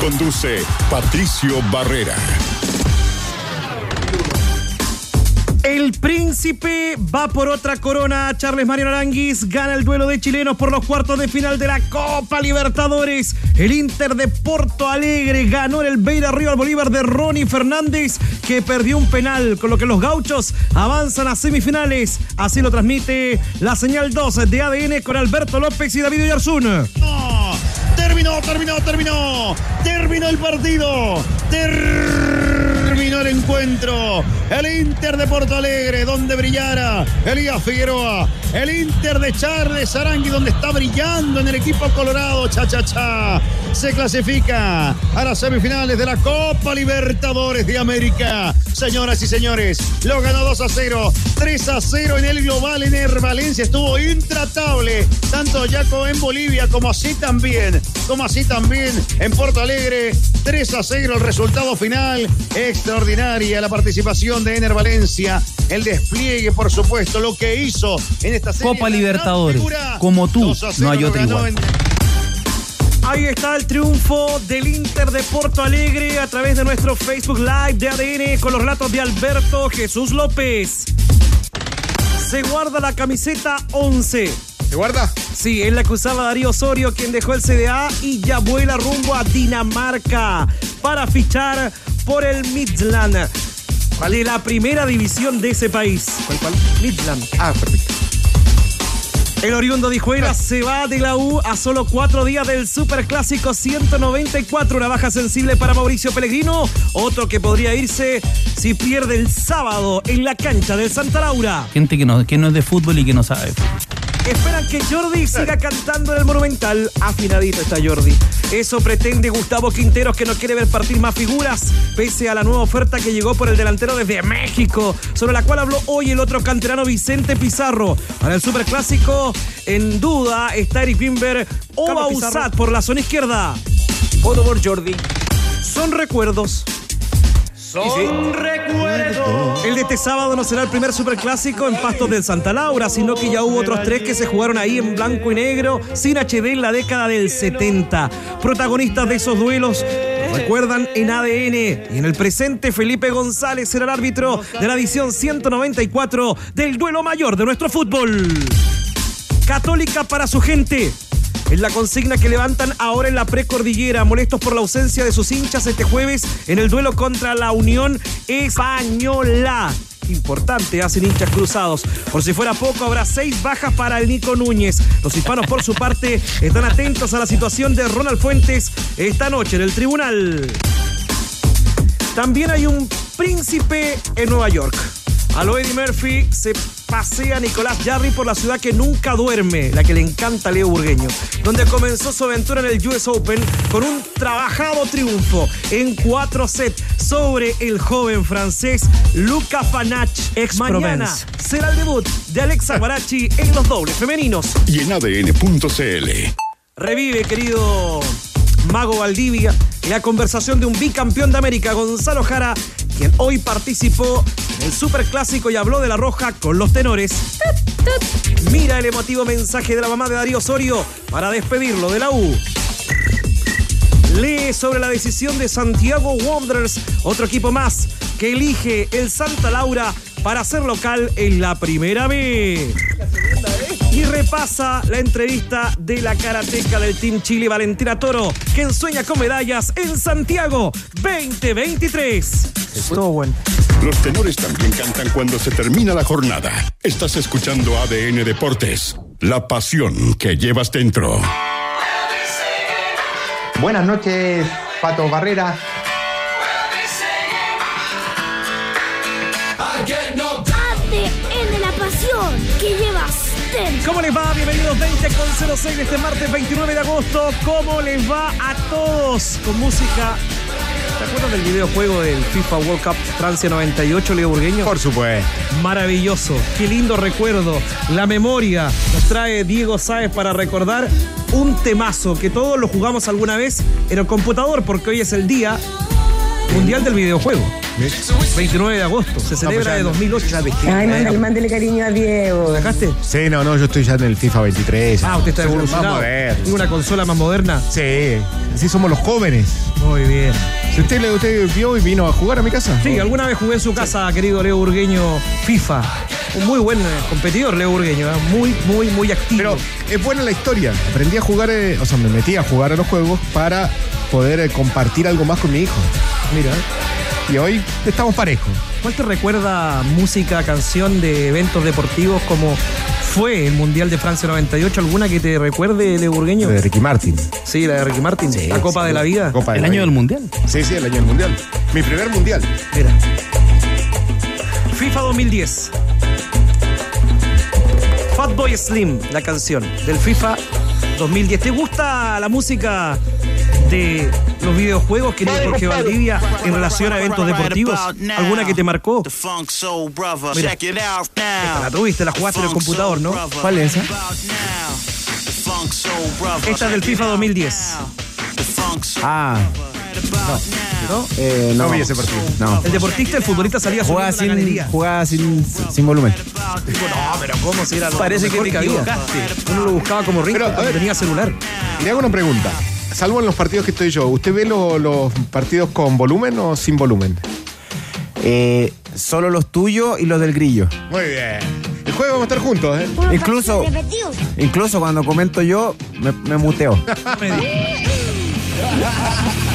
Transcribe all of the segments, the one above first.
Conduce Patricio Barrera. El príncipe va por otra corona. Charles Mario Aranguis gana el duelo de chilenos por los cuartos de final de la Copa Libertadores. El Inter de Porto Alegre ganó en el Beira Río al Bolívar de Ronnie Fernández, que perdió un penal, con lo que los gauchos avanzan a semifinales. Así lo transmite la señal 2 de ADN con Alberto López y David Oyarzún. No, terminó, terminó, terminó. Terminó el partido. Terminó el encuentro. El Inter de Porto Alegre, donde brillara Elías Figueroa. El Inter de Charles Arangui, donde está brillando en el equipo colorado. Cha, cha, cha. Se clasifica a las semifinales de la Copa Libertadores de América. Señoras y señores, lo ganó 2 a 0. 3 a 0 en el global en el Valencia. Estuvo intratable, tanto ya en Bolivia como así también, como así también en Porto Alegre. 3 a 0 el resultado final. Extraordinaria la participación de Ener Valencia. El despliegue, por supuesto, lo que hizo en esta serie. Copa Libertadores. figura. Como tú, 2 a 0 no hay ganó igual. en- Ahí está el triunfo del Inter de Porto Alegre a través de nuestro Facebook Live de ADN con los relatos de Alberto Jesús López. Se guarda la camiseta 11. ¿Se guarda? Sí, es la que usaba Darío Osorio, quien dejó el CDA y ya vuela rumbo a Dinamarca para fichar por el Midland. De la primera división de ese país. ¿Cuál, cuál? Midland. Ah, perfecto. El oriundo de Hijuela se va de la U a solo cuatro días del Superclásico 194. Una baja sensible para Mauricio Pellegrino. Otro que podría irse si pierde el sábado en la cancha del Santa Laura. Gente que no, que no es de fútbol y que no sabe. Esperan que Jordi siga cantando en el Monumental. Afinadito está Jordi. Eso pretende Gustavo Quinteros, que no quiere ver partir más figuras, pese a la nueva oferta que llegó por el delantero desde México, sobre la cual habló hoy el otro canterano Vicente Pizarro. Para el Superclásico, en duda está Eric Wimber o. Bausat por la zona izquierda. Voto por Jordi. Son recuerdos. Son recuerdos. El de este sábado no será el primer superclásico en Pastos del Santa Laura, sino que ya hubo otros tres que se jugaron ahí en blanco y negro, sin HD en la década del 70. Protagonistas de esos duelos nos recuerdan en ADN. Y en el presente, Felipe González será el árbitro de la edición 194 del duelo mayor de nuestro fútbol. Católica para su gente. Es la consigna que levantan ahora en la precordillera, molestos por la ausencia de sus hinchas este jueves en el duelo contra la Unión Española. Importante, hacen hinchas cruzados. Por si fuera poco, habrá seis bajas para el Nico Núñez. Los hispanos, por su parte, están atentos a la situación de Ronald Fuentes esta noche en el tribunal. También hay un príncipe en Nueva York. A Eddie Murphy se pasea Nicolás Jarry por la ciudad que nunca duerme, la que le encanta a Leo Burgueño, donde comenzó su aventura en el US Open con un trabajado triunfo en cuatro sets sobre el joven francés Luca Fanach. Ex Mañana Provence. será el debut de Alexa Guarachi en los dobles femeninos. Y en ADN.cl. Revive, querido Mago Valdivia, la conversación de un bicampeón de América, Gonzalo Jara, quien hoy participó en el Superclásico y habló de la Roja con los tenores. Mira el emotivo mensaje de la mamá de Darío Osorio para despedirlo de la U. Lee sobre la decisión de Santiago Wanderers, otro equipo más que elige el Santa Laura para ser local en la primera B. Y repasa la entrevista de la karateca del Team Chile, Valentina Toro, que ensueña con medallas en Santiago 2023. Estuvo bueno. Los tenores también cantan cuando se termina la jornada. Estás escuchando ADN Deportes. La pasión que llevas dentro. Buenas noches, Pato Barrera. Pasión que llevas dentro. ¿Cómo les va? Bienvenidos 20 con 06 de este martes 29 de agosto. ¿Cómo les va a todos? Con música ¿Te acuerdas del videojuego del FIFA World Cup Francia 98, Leo Burgueño? Por supuesto. Maravilloso, qué lindo recuerdo. La memoria nos trae Diego Sáez para recordar un temazo que todos lo jugamos alguna vez en el computador, porque hoy es el día mundial del videojuego. 29 de agosto, se celebra de 2008. Ay, mándale, mándale cariño a Diego. ¿Dejaste? Sí, no, no, yo estoy ya en el FIFA 23. Ah, usted está Soy evolucionado. Más moderno. ¿Tiene una consola más moderna? Sí, así somos los jóvenes. Muy bien. Si usted, le- usted vio y vino a jugar a mi casa. Sí, alguna vez jugué en su casa, querido Leo Burgueño, FIFA. Un muy buen eh, competidor, Leo Burgueño. ¿eh? Muy, muy, muy activo. Pero es buena la historia. Aprendí a jugar, eh, o sea, me metí a jugar a los juegos para poder eh, compartir algo más con mi hijo. Mira, Y hoy estamos parejos. ¿cuál te recuerda música, canción de eventos deportivos como fue el Mundial de Francia 98? ¿Alguna que te recuerde, Leo Burgueño? De Ricky Martin. Sí, la de Ricky Martin. Sí, la Copa sí, de la Vida. Copa de El la año vida. del mundial. Sí, sí, el año del mundial. Mi primer mundial. Mira. FIFA 2010. Fatboy Slim, la canción del FIFA 2010. ¿Te gusta la música de los videojuegos, querido Jorge Valdivia, en relación a eventos deportivos? ¿Alguna que te marcó? Mira. Esta la tuviste, la jugaste en el computador, ¿no? ¿Cuál es esa? Esta es del FIFA 2010. Ah, ¿no? eh, no. No vi ese partido. No. El deportista, el futbolista salía Jugaba sin, jugaba sin, sin volumen. No, pero ¿cómo si era lo Parece que mejor te había? equivocaste. Uno lo buscaba como Pero, a ver. tenía celular. Y le hago una pregunta. Salvo en los partidos que estoy yo, ¿usted ve lo- los partidos con volumen o sin volumen? Eh, solo los tuyos y los del grillo. Muy bien. El jueves vamos a estar juntos, ¿eh? Incluso, incluso cuando comento yo, me, me muteo.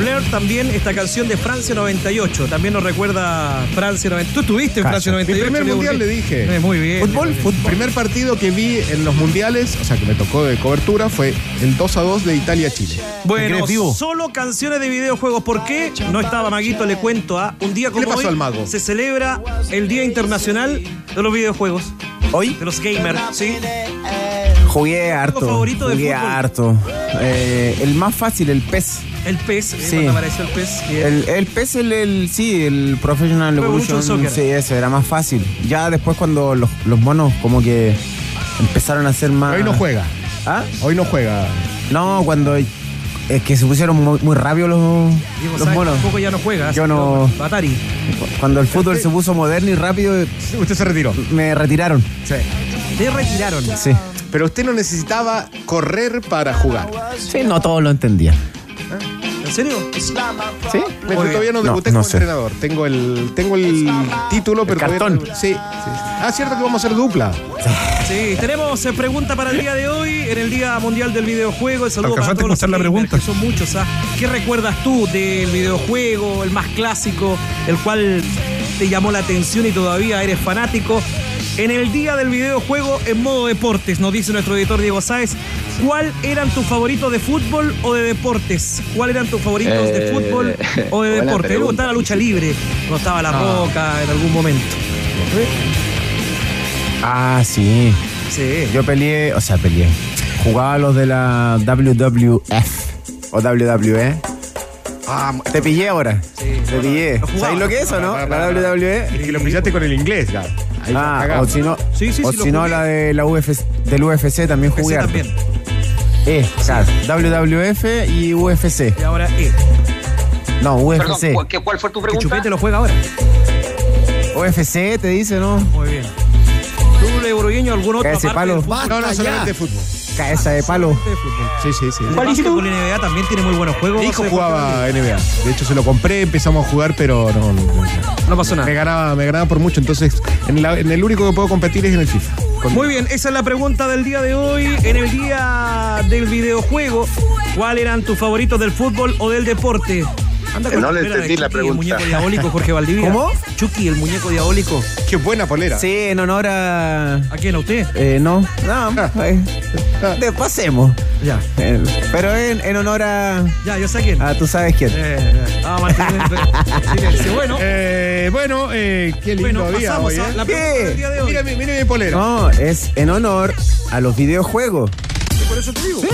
Blair también esta canción de Francia 98. También nos recuerda Francia 98. Tú estuviste en. Francia Mi 98. primer Leo mundial le dije. Eh, muy bien. Fútbol, fútbol. primer partido que vi en los mundiales, o sea, que me tocó de cobertura, fue el 2 a 2 de Italia-Chile. Bueno, vivo? solo canciones de videojuegos. ¿Por qué? No estaba Maguito, le cuento. ¿ah? Un día como le pasó hoy al mago? se celebra el Día Internacional de los Videojuegos. Hoy De los gamers, ¿sí? Jugué harto. favorito de jugué fútbol? harto. Eh, el más fácil, el PES. El PES. ¿eh? Sí. Cuando apareció el PES. Bien. El, el PES, el, el- sí, el Professional Pro Evolution Soccer. sí, eso era más fácil. Ya después cuando los, los monos como que empezaron a ser más... Hoy no juega. ¿Ah? Hoy no juega. No, cuando es que se pusieron muy, muy rápido los, Diego los Sáenz monos. tampoco ya no juega. Yo así no- que Atari. Cuando el fútbol se puso moderno y rápido, Usted se retiró. me retiraron. Sí. Te retiraron. Sí. Pero usted no necesitaba correr para jugar. Sí, no todos lo entendían. ¿En serio? ¿Sí? Me- yo todavía no No, debuté no como sé. entrenador. Tengo el, tengo el título, pero todavía cartón. no- sí, sí. Ah, cierto que vamos a hacer dupla. Sí, tenemos eh, pregunta para el día de hoy, en el Día Mundial del Videojuego. El saludo para ¿Alcanzaste todos escuchar la gamers, pregunta? que son muchos. ¿ah? ¿Qué recuerdas tú del videojuego, el más clásico, el cual te llamó la atención y todavía eres fanático? En el Día del Videojuego en modo deportes, nos dice nuestro editor Diego Sáez, ¿cuál eran tus favoritos de fútbol o de deportes? ¿Cuál eran tus favoritos de Eh, fútbol o de buena deporte? A mí me gustaba la lucha libre, cuando estaba la roca en algún momento. Ah, sí. Sí. Yo peleé, o sea, peleé. Jugaba los de la WWF o WWE. Ah, Te pillé ahora. Sí. Te pillé. ¿Sabéis lo que es o no? Para, La. WWE. es que lo pillaste con el inglés, ya. Ahí Ah, o si no, Sí, sí, o sí, si no jugué. la de la UFC, del UFC también jugué. harto. también. Eh, o sea, WWF y UFC. Y ahora E. No, Perdón, UFC. ¿cuál, qué- cuál fue tu Que pregunta? Chupete lo juega ahora. UFC te dice, ¿no? Muy bien. ¿Tú, Le Borgueño, algún otro Ese aparte palo. del fútbol? No, no, solamente fútbol. Cabeza de palo. Sí, sí, sí. El básquetbol y NBA también tiene muy buenos juegos. Mi hijo jugaba NBA. De hecho, se lo compré, empezamos a jugar, pero no, no, no. No pasó Me nada. ganaba, me ganaba por mucho. Entonces, en, la- en el único que puedo competir es en el FIFA. Con- Muy bien, esa es la pregunta del día de hoy. En el día del videojuego, ¿cuáles eran tus favoritos del fútbol o del deporte? Anda Eh, no le polera de entendí la Chucky, El pregunta. muñeco diabólico, Jorge Valdivia. ¿Cómo? Chucky, el muñeco diabólico. Qué buena polera. Sí, en honor a. ¿A quién? ¿A usted? Eh, no, no, eh, de- pasemos. Ya. Eh, pero en, en honor a, Ya, yo sé quién. a tú sabes quién. Eh, eh, ah, Martín, silencio. Bueno, Eh, bueno, eh, qué lindo bueno, día hoy, a ¿eh? la pregunta ¿Qué? del día de hoy. Mira, mi- mira mi polera. No, es en honor a los videojuegos. Por eso te digo. sí,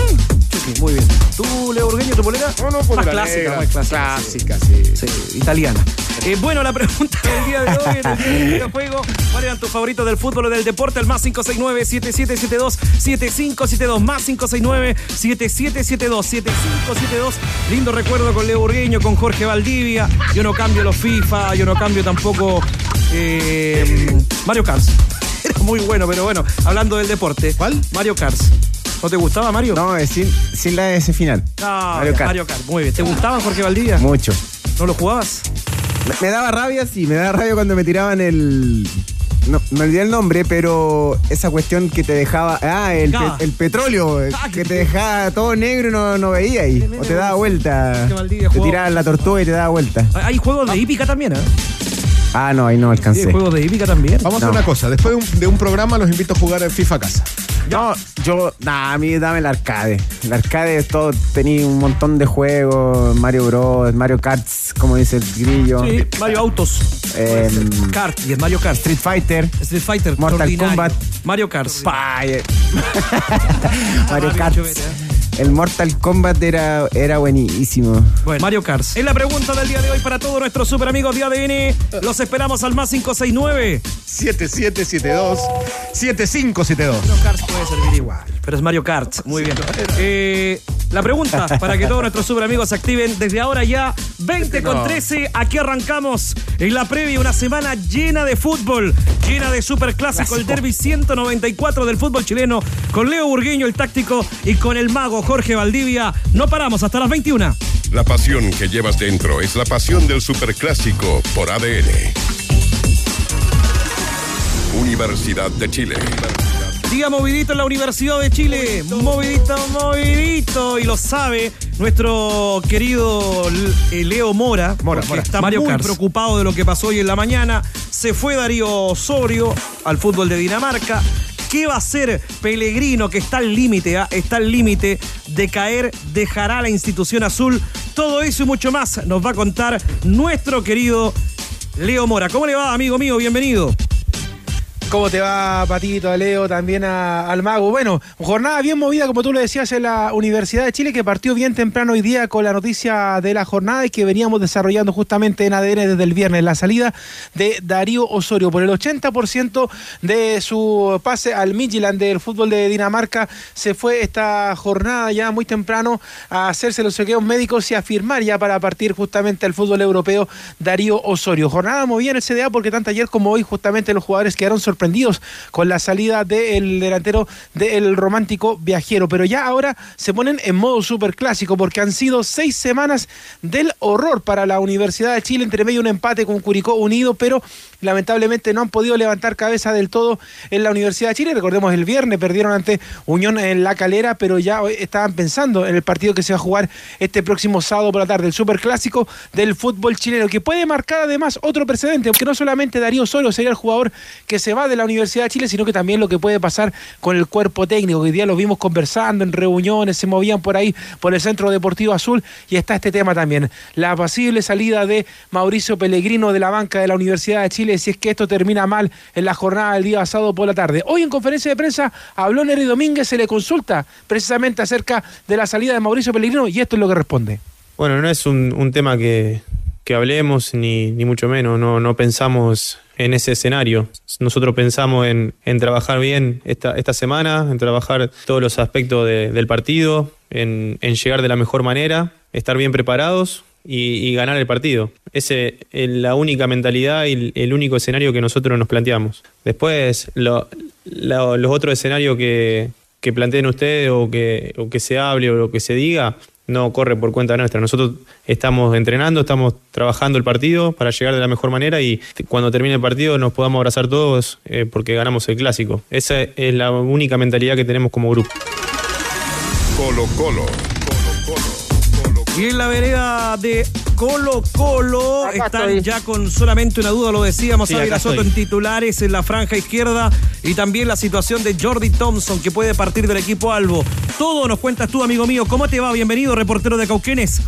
muy bien. ¿Tú, Leo Urgueño, tu polera? No, no, polera Más clásica, negra. más clásica. Clásica, sí. Sí, italiana. Eh, bueno, la pregunta del día de hoy en el día videojuego. ¿Cuáles eran tus favoritos del fútbol o del deporte? El más 569-7772-7572. Más 569-7772-7572. Lindo recuerdo con Leo Urgueño, con Jorge Valdivia. Yo no cambio los FIFA, yo no cambio tampoco eh, Mario Kart. Era muy bueno, pero bueno, hablando del deporte. ¿Cuál? Mario Kart. ¿No te gustaba, Mario? No, es sin, sin la ese final. Ah, Mario Kart. Mario Kart. Muy bien. ¿Te gustaban, Jorge Valdivia? Mucho. ¿No lo jugabas? Me, me daba rabia, sí, me daba rabia cuando me tiraban el. No, me olvidé el nombre, pero esa cuestión que te dejaba. Ah, el, pe- Ah. el petróleo, eh, Ah, que que- te dejaba todo negro y no, no veía ahí. O te daba vuelta. Te jugó. tiraban la tortuga y te daba vuelta. Hay juegos de hípica también, ¿eh? Ah, no, ahí no Sí, hay alcancé. juegos de hípica también. Vamos a hacer No. una cosa. Después de un, de un programa los invito a jugar en FIFA a casa. No, yo, nah, a mí dame el arcade. El arcade es todo, tenía un montón de juegos, Mario Bros, Mario Karts, como dice el grillo. Sí, Mario Autos. Em, Kart, y es Mario Kart. Street Fighter. Street Fighter. Mortal. Kombat. Mario Kart. Eh. Mario Mario Kart. El Mortal Kombat era, era buenísimo. Bueno, Mario Kart. Es la pregunta del día de hoy para todos nuestros super amigos de ADN. Los esperamos al más 569. 7772 7572. Mario Kart puede servir igual, pero es Mario Kart. Muy bien. Eh, la pregunta para que todos nuestros super amigos se activen desde ahora ya, 20 con 13. Aquí arrancamos en la previa, una semana llena de fútbol, llena de super clásico, el derby 194 del fútbol chileno, con Leo Burgueño, el táctico, y con el mago Jorge Valdivia. No paramos hasta las 21. La pasión que llevas dentro es la pasión del superclásico por ADN. Universidad de Chile. Día movidito en la Universidad de Chile. Movidito, movidito. Y lo sabe nuestro querido eh, Leo Mora. Mora, Mora. Está Mario muy preocupado de lo que pasó hoy en la mañana. Se fue Darío Osorio al fútbol de Dinamarca. ¿Qué va a hacer Pellegrino que está al límite, ah? está al límite de caer, dejará la institución azul? Todo eso y mucho más nos va a contar nuestro querido Leo Mora. ¿Cómo le va, amigo mío? Bienvenido. ¿Cómo te va, Patito, a Leo, también al Mago? Bueno, jornada bien movida, como tú lo decías, en la Universidad de Chile, que partió bien temprano hoy día con la noticia de la jornada y que veníamos desarrollando justamente en ADN desde el viernes, la salida de Darío Osorio. Por el 80% de su pase al Midtjylland del fútbol de Dinamarca, se fue esta jornada ya muy temprano a hacerse los chequeos médicos y a firmar ya para partir justamente al fútbol europeo Darío Osorio. Jornada movida en el CDA porque tanto ayer como hoy justamente los jugadores quedaron sorprendidos con la salida del delantero del romántico viajero. Pero ya ahora se ponen en modo super clásico porque han sido seis semanas del horror para la Universidad de Chile, entre medio un empate con Curicó Unido, pero lamentablemente no han podido levantar cabeza del todo en la Universidad de Chile. Recordemos el viernes perdieron ante Unión en la calera, pero ya estaban pensando en el partido que se va a jugar este próximo sábado por la tarde, el super clásico del fútbol chileno, que puede marcar además otro precedente, porque no solamente Darío Osorio sería el jugador que se va de la Universidad de Chile, sino que también lo que puede pasar con el cuerpo técnico, hoy día lo vimos conversando en reuniones, se movían por ahí por el Centro Deportivo Azul y está este tema también, la posible salida de Mauricio Pellegrino de la banca de la Universidad de Chile, si es que esto termina mal en la jornada del día sábado por la tarde. Hoy en conferencia de prensa habló Nery Domínguez, se le consulta precisamente acerca de la salida de Mauricio Pellegrino y esto es lo que responde. Bueno, no es un, tema que, que hablemos, ni, ni mucho menos, no, no pensamos en ese escenario. Nosotros pensamos en, en trabajar bien esta, esta semana, en trabajar todos los aspectos de- del partido, en, en llegar de la mejor manera, estar bien preparados y, ganar el partido. Esa es la única mentalidad y el, único escenario que nosotros nos planteamos. Después, lo- lo- los otros escenarios que, que planteen ustedes o que, o que se hable o lo que se diga, no corre por cuenta nuestra. Nosotros estamos entrenando, estamos trabajando el partido para llegar de la mejor manera y cuando termine el partido nos podamos abrazar todos eh, porque ganamos el clásico. Esa es la única mentalidad que tenemos como grupo. Colo Colo. Y en la vereda de Colo Colo. Están ya con solamente una duda, lo decíamos, Sí, Ávila Soto en titulares en la franja izquierda y también la situación de Jordi Thompson que puede partir del equipo Albo. Todo nos cuentas tú, amigo mío. ¿Cómo te va? Bienvenido, reportero de Cauquenes.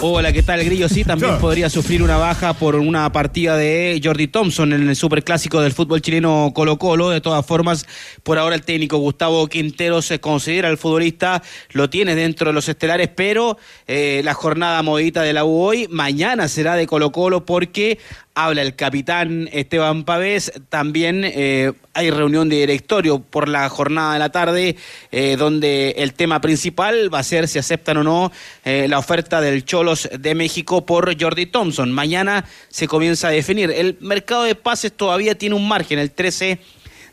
Hola, ¿qué tal, Grillo? Sí, también podría sufrir una baja por una partida de Jordi Thompson en el superclásico del fútbol chileno Colo-Colo. De todas formas, por ahora el técnico Gustavo Quintero se considera el futbolista, lo tiene dentro de los estelares, pero eh, la jornada modita de la U hoy, mañana será de Colo-Colo porque habla el capitán Esteban Pavés. También eh, hay reunión de directorio por la jornada de la tarde, eh, donde el tema principal va a ser si aceptan o no eh, la oferta del Cholos de México por Jordi Thompson. Mañana se comienza a definir. El mercado de pases todavía tiene un margen, el 13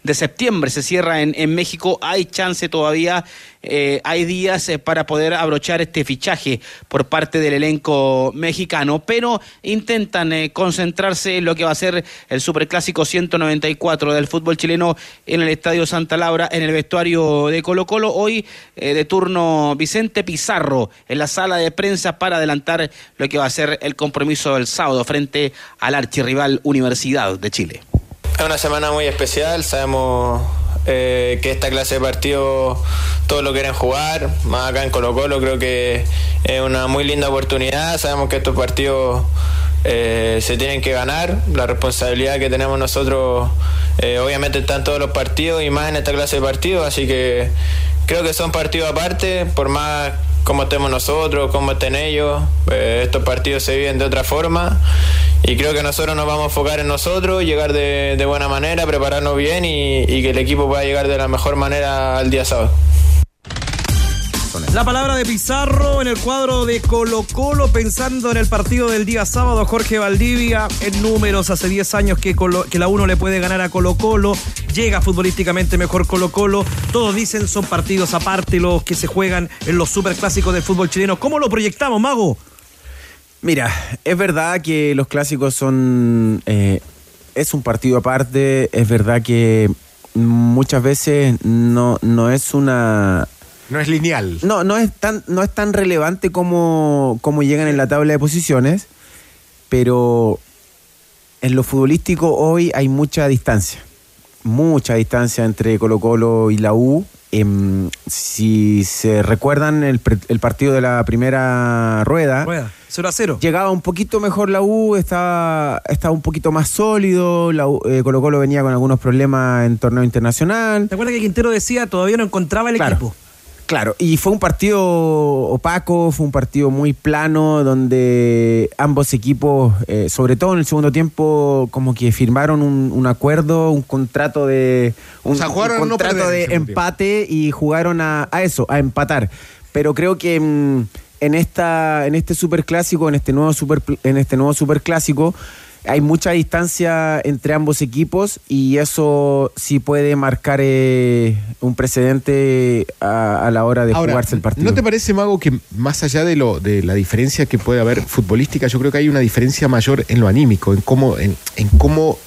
de septiembre se cierra en, en México. Hay chance todavía, eh, hay días eh, para poder abrochar este fichaje por parte del elenco mexicano, pero intentan eh, concentrarse en lo que va a ser el Superclásico 194 del fútbol chileno en el Estadio Santa Laura, en el vestuario de Colo Colo. Hoy de turno Vicente Pizarro en la sala de prensa para adelantar lo que va a ser el compromiso del sábado frente al archirrival Universidad de Chile. Es una semana muy especial, sabemos eh, que esta clase de partido todos lo quieren jugar, más acá en Colo Colo creo que es una muy linda oportunidad, sabemos que estos partidos eh, se tienen que ganar, la responsabilidad que tenemos nosotros eh, obviamente está en todos los partidos y más en esta clase de partidos, así que creo que son partidos aparte, por más cómo estemos nosotros, cómo estén ellos, eh, estos partidos se viven de otra forma y creo que nosotros nos vamos a enfocar en nosotros, llegar de, de buena manera, prepararnos bien y, que el equipo pueda llegar de la mejor manera al día sábado. La palabra de Pizarro en el cuadro de Colo Colo, pensando en el partido del día sábado, Jorge Valdivia, en números, hace 10 años que, que la 1 le puede ganar a Colo Colo, llega futbolísticamente mejor Colo Colo, todos dicen son partidos aparte los que se juegan en los superclásicos del fútbol chileno. ¿Cómo lo proyectamos, Mago? Mira, es verdad que los clásicos son. eh, es un partido aparte, es verdad que muchas veces no, no es una. No es lineal. No, no es tan, no es tan relevante como, como llegan en la tabla de posiciones, pero en lo futbolístico hoy hay mucha distancia. Mucha distancia entre Colo Colo y la U. Em, si se recuerdan el, el partido de la primera rueda, Rueda, 0 a 0. llegaba un poquito mejor la U, estaba, estaba un poquito más sólido, la U- eh, Colo Colo venía con algunos problemas en torneo internacional. ¿Te acuerdas que Quintero decía todavía no encontraba el Claro. equipo? Claro, y fue un partido opaco, fue un partido muy plano, donde ambos equipos, eh, sobre todo en el segundo tiempo, como que firmaron un, un acuerdo, un contrato de un, sea, jugaron a un contrato de empate y jugaron a, a eso, a empatar. Pero creo que mm, en esta, en este superclásico, en este nuevo super, en este nuevo superclásico, hay mucha distancia entre ambos equipos y eso sí puede marcar eh, un precedente a, a la hora de Ahora, jugarse el partido. ¿no te parece, Mago, que más allá de, lo, de la diferencia que puede haber futbolística, yo creo que hay una diferencia mayor en lo anímico, en cómo, en, en cómo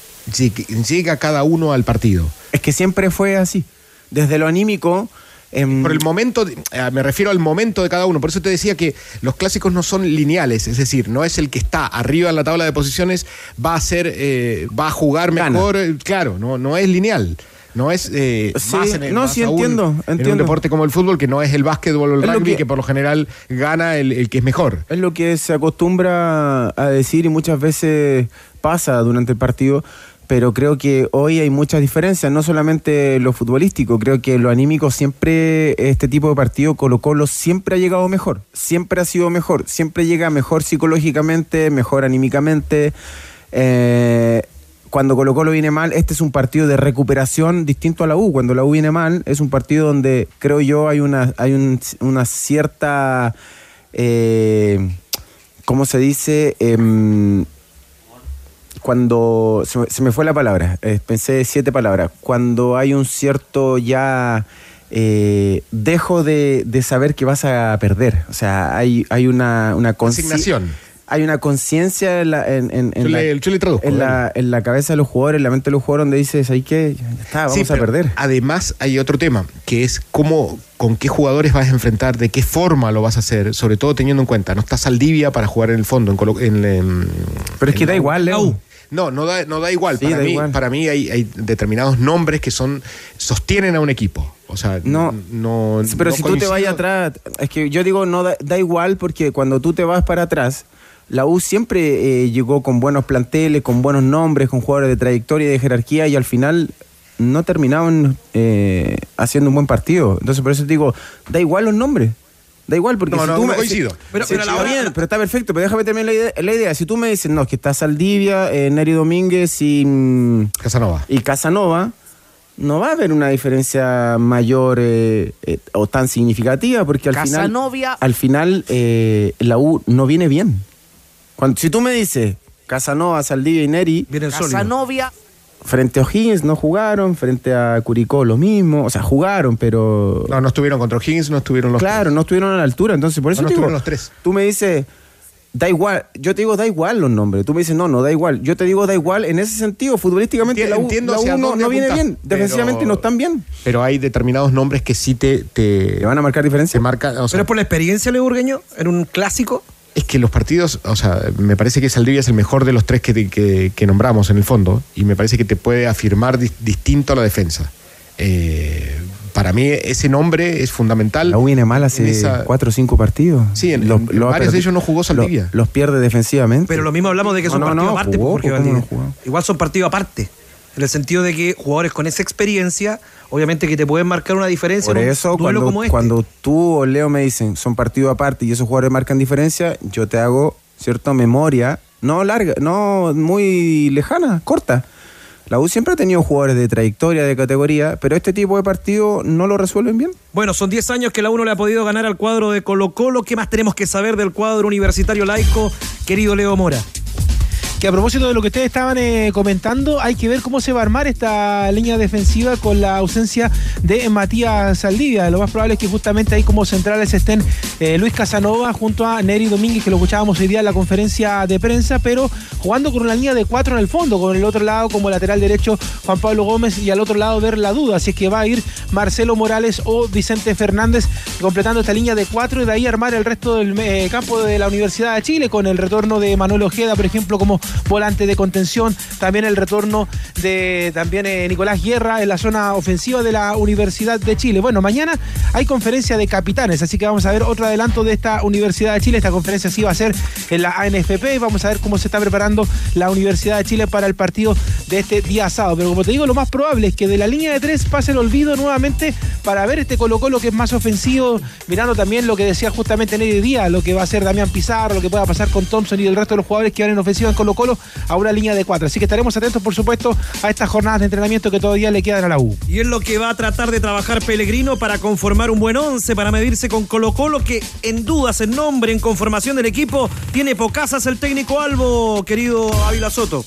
llega cada uno al partido? Es que siempre fue así. Desde lo anímico. Em, Por el momento, eh, me refiero al momento de cada uno. Por eso te decía que los clásicos no son lineales, es decir, no es el que está arriba en la tabla de posiciones va a ser, eh, va a jugar mejor. eh, Claro, no, no es lineal. No es eh, Sí, más en el- no, más sí, aún entiendo, En un entiendo. deporte como el fútbol, que no es el básquetbol o el Es rugby, que... que- por lo general gana el, el que es mejor. Es lo que se acostumbra a decir y muchas veces pasa durante el partido, pero creo que hoy hay muchas diferencias, no solamente lo futbolístico, creo que lo anímico siempre, este tipo de partido, Colo Colo siempre ha llegado mejor, siempre ha sido mejor, siempre llega mejor psicológicamente, mejor anímicamente. Eh, cuando Colo Colo viene mal, este es un partido de recuperación distinto a la U. Cuando la U viene mal, es un partido donde creo yo hay una, hay un- una cierta, eh, ¿cómo se dice? Em, cuando, se, me- se me fue la palabra, eh, pensé siete palabras, cuando hay un cierto ya... eh, dejo de, de saber que vas a perder. O sea, hay, hay una, una Asignación. hay una conciencia en la, en, en, en Yo la- le- yo le traduzco, en la, dale. en la cabeza de los jugadores, en la mente de los jugadores, donde dices, ¿ahí? Ya está, vamos Sí, a perder. Además, hay otro tema, que es cómo, con qué jugadores vas a enfrentar, de qué forma lo vas a hacer, sobre todo teniendo en cuenta, no está Saldivia para jugar en el fondo. En, Colo- en- en- Pero es que da igual, Leo. No, no da, no da igual. Sí, para, da mí, igual. para mí hay, hay determinados nombres que son sostienen a un equipo. O sea, No. no. Pero no si tú te vayas atrás, es que yo digo, no da, da igual porque cuando tú te vas para atrás, la U siempre eh, llegó con buenos planteles, con buenos nombres, con jugadores de trayectoria y de jerarquía y al final no terminaban eh, haciendo un buen partido. Entonces por eso te digo, da igual los nombres. Da igual, porque No, si no, tú no me- coincido. si- Pero- si- pero a la está hora- bien, pero está perfecto. Pero déjame terminar la idea, la idea. Si tú me dices, no, que está Saldivia, eh, Neri Domínguez y, mm, Casanova. y Casanova, no va a haber una diferencia mayor eh, eh, o tan significativa, porque al Casanovia. final, al final eh, la U no viene bien. Cuando, si tú me dices Casanova, Saldivia y Neri, sólidos. Casanovia. Frente a O'Higgins no jugaron, frente a Curicó lo mismo, o sea, jugaron, pero... No, no estuvieron contra Higgins, no estuvieron los Claro, no estuvieron a la altura, entonces por eso No, no te digo, estuvieron los tres. tú me dices, da igual, yo te digo, da igual los nombres, tú me dices, no, no, da igual, yo te digo, da igual, en ese sentido, futbolísticamente Enti- la U, entiendo la U no, no viene bien, pero- defensivamente no están bien. Pero hay determinados nombres que sí te. te ¿Te van a marcar diferencia? te marcan. o sea, Pero es por la experiencia, Leo Burgueño, en un clásico. Es que los partidos, o sea, me parece que Saldivia es el mejor de los tres que, que- que nombramos en el fondo y me parece que te puede afirmar dis- distinto a la defensa. Eh, para mí ese nombre es fundamental. La U viene mal hace esa- cuatro o cinco partidos. Sí, en- Los- en los ha varios de ellos no jugó Saldivia. Los, los pierde defensivamente. Pero lo mismo hablamos de que No, son no, partidos no, aparte, jugó, Jorge ¿cómo no Valdivia. jugó? Igual son partidos aparte. En el sentido de que jugadores con esa experiencia, obviamente que te pueden marcar una diferencia Por eso, duelo cuando, como este. cuando tú o Leo me dicen son partidos aparte y esos jugadores marcan diferencia, yo te hago, ¿cierto? Memoria, no larga, no muy lejana, corta. La U siempre ha tenido jugadores de trayectoria, de categoría, pero este tipo de partido no lo resuelven bien. Bueno, son 10 años que la UNO le ha podido ganar al cuadro de Colo Colo. ¿Qué más tenemos que saber del cuadro universitario laico, querido Leo Mora? Que a propósito de lo que ustedes estaban eh, comentando, hay que ver cómo se va a armar esta línea defensiva con la ausencia de Matías Saldivia. Lo más probable es que justamente ahí como centrales estén eh, Luis Casanova junto a Neri Domínguez, que lo escuchábamos hoy día en la conferencia de prensa, pero jugando con una línea de cuatro en el fondo, con el otro lado como lateral derecho Juan Pablo Gómez y al otro lado ver la duda, si es que va a ir Marcelo Morales o Vicente Fernández completando esta línea de cuatro y de ahí armar el resto del eh, campo de la Universidad de Chile con el retorno de Manuel Ojeda, por ejemplo, como volante de contención, también el retorno de también eh, Nicolás Guerra en la zona ofensiva de la Universidad de Chile. Bueno, mañana hay conferencia de capitanes, así que vamos a ver otro adelanto de esta Universidad de Chile. Esta conferencia sí va a ser en la ANFP y vamos a ver cómo se está preparando la Universidad de Chile para el partido de este día sábado. Pero como te digo, lo más probable es que de la línea de tres pase el olvido nuevamente para ver este Colo Colo que es más ofensivo, mirando también lo que decía justamente Neri Díaz, lo que va a hacer Damián Pizarro, lo que pueda pasar con Thompson y el resto de los jugadores que van en ofensiva en Colo Colo a una línea de cuatro. Así que estaremos atentos, por supuesto, a estas jornadas de entrenamiento que todavía le quedan a la U. Y es lo que va a tratar de trabajar Pellegrino para conformar un buen once, para medirse con Colo Colo, que en dudas, en nombre, en conformación del equipo, tiene pocasas el técnico Albo, querido Ávila Soto.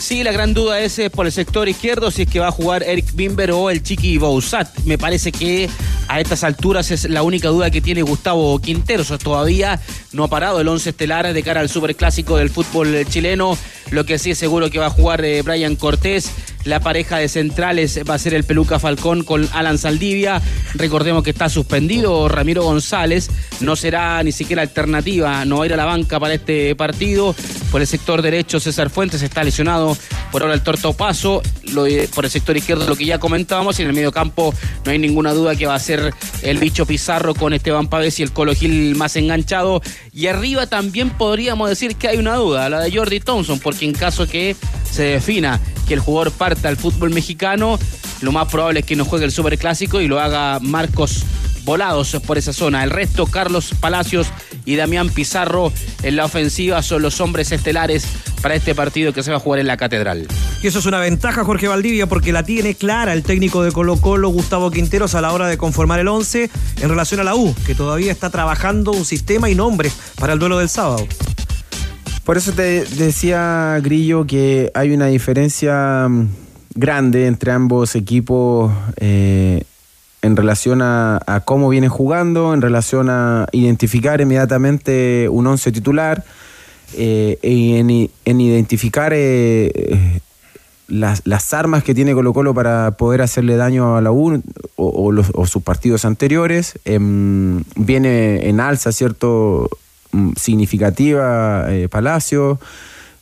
Sí, la gran duda es eh, por el sector izquierdo si es que va a jugar Eric Bimber o el Chiqui Bouzat. Me parece que a estas alturas es la única duda que tiene Gustavo Quinteros. Todavía no ha parado el once estelar de cara al superclásico del fútbol chileno. Lo que sí es seguro que va a jugar eh, Brian Cortés. La pareja de centrales va a ser el Peluca Falcón con Alan Saldivia. Recordemos que está suspendido Ramiro González. No será ni siquiera alternativa. No va a ir a la banca para este partido. Por el sector derecho, César Fuentes está lesionado. Por ahora el Torto Paso. De- por el sector izquierdo, lo que ya comentábamos. Y en el medio campo no hay ninguna duda que va a ser el bicho Pizarro con Esteban Pávez y el Colo Gil más enganchado. Y arriba también podríamos decir que hay una duda, la de Jordi Thompson, porque en caso que se defina que el jugador parta al fútbol mexicano, lo más probable es que no juegue el Superclásico y lo haga Marcos Volados por esa zona. El resto, Carlos Palacios y Damián Pizarro en la ofensiva son los hombres estelares para este partido que se va a jugar en la Catedral. Y eso es una ventaja, Jorge Valdivia, porque la tiene clara el técnico de Colo Colo, Gustavo Quinteros, a la hora de conformar el 11 en relación a la U, que todavía está trabajando un sistema y nombres para el duelo del sábado. Por eso te decía, Grillo, que hay una diferencia mm, grande entre ambos equipos eh, en relación a, a cómo vienen jugando, en relación a identificar inmediatamente un once titular. eh, en, en identificar eh, eh, las, armas que tiene Colo Colo para poder hacerle daño a la U o, sus partidos anteriores. Em, viene en alza, ¿cierto? Mm, Significativa Palacio.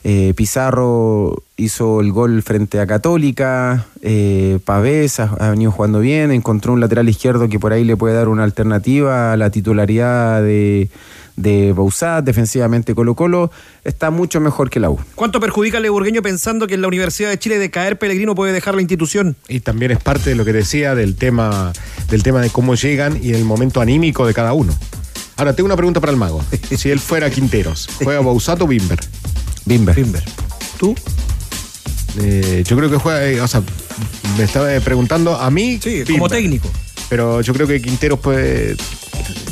Eh, Pizarro hizo el gol frente a Católica. Eh, Pavés ha, ha venido jugando bien. Encontró un lateral izquierdo que por ahí le puede dar una alternativa a la titularidad de, de Bausat. Defensivamente Colo Colo está mucho mejor que la U. ¿Cuánto perjudica al leburgueño pensando que en la Universidad de Chile de caer Pellegrino puede dejar la institución? Y también es parte de lo que decía del tema, del tema de cómo llegan y el momento anímico de cada uno. Ahora, tengo una pregunta para el mago. Si él fuera Quinteros, ¿juega Bausato o Bimber? Bimber. Bimber. ¿Tú? Eh, yo creo que juega, eh, o sea, me estaba eh, preguntando a mí. Sí, Bimber. como técnico. Pero yo creo que Quinteros puede.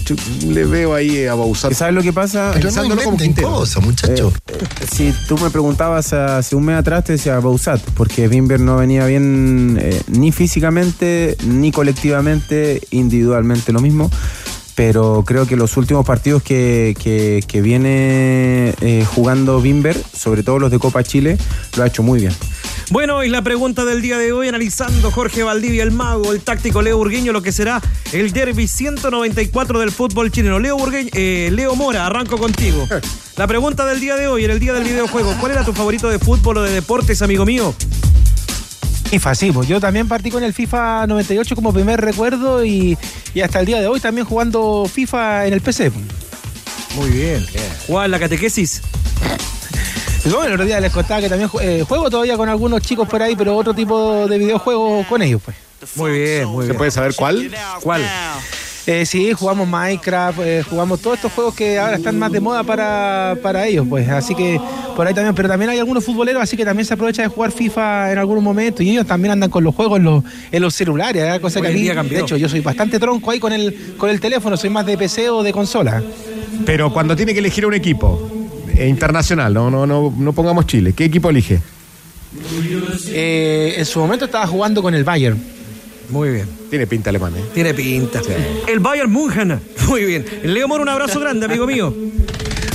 yo le veo ahí a Bausato. ¿Sabes lo que pasa? Pensándolo como Quinteros. muchacho. Eh, si tú me preguntabas hace un mes atrás, te decía Bausat, porque Bimber no venía bien eh, ni físicamente, ni colectivamente, individualmente lo mismo. Pero creo que los últimos partidos que, que- que viene eh, jugando Bimber, sobre todo los de Copa Chile, lo ha hecho muy bien. Bueno, y la pregunta del día de hoy, analizando Jorge Valdivia, el mago, el táctico Leo Burgueño, lo que será el derby 194 del fútbol chileno. Leo Burgueño, eh, Leo Mora, arranco contigo. La pregunta del día de hoy, en el día del videojuego, ¿cuál era tu favorito de fútbol o de deportes, amigo mío? FIFA, sí, pues yo también partí con el FIFA 98 como primer recuerdo y, y hasta el día de hoy también jugando FIFA en el PC. Muy bien. ¿Cuál la catequesis? Bueno, el otro día les contaba que también eh, juego todavía con algunos chicos por ahí, pero otro tipo de videojuegos con ellos, pues. Muy bien, muy ¿Se bien. puede saber cuál? ¿Cuál? Eh, sí, jugamos Minecraft, eh, jugamos todos estos juegos que ahora están más de moda para, para ellos, pues. Así que por ahí también, pero también hay algunos futboleros, así que también se aprovecha de jugar FIFA en algunos momentos y ellos también andan con los juegos en los, en los celulares, ¿eh? cosa Hoy que a mí, cambió. de hecho, yo soy bastante tronco ahí con el, con el teléfono, soy más de PC o de consola. Pero cuando tiene que elegir un equipo eh, internacional, no, no, no, no pongamos Chile, ¿qué equipo elige? Eh, en su momento estaba jugando con el Bayern. Muy bien. Tiene pinta alemán, ¿eh? Tiene pinta. El Bayern München. Muy bien. Leo Mora, un abrazo grande, amigo mío.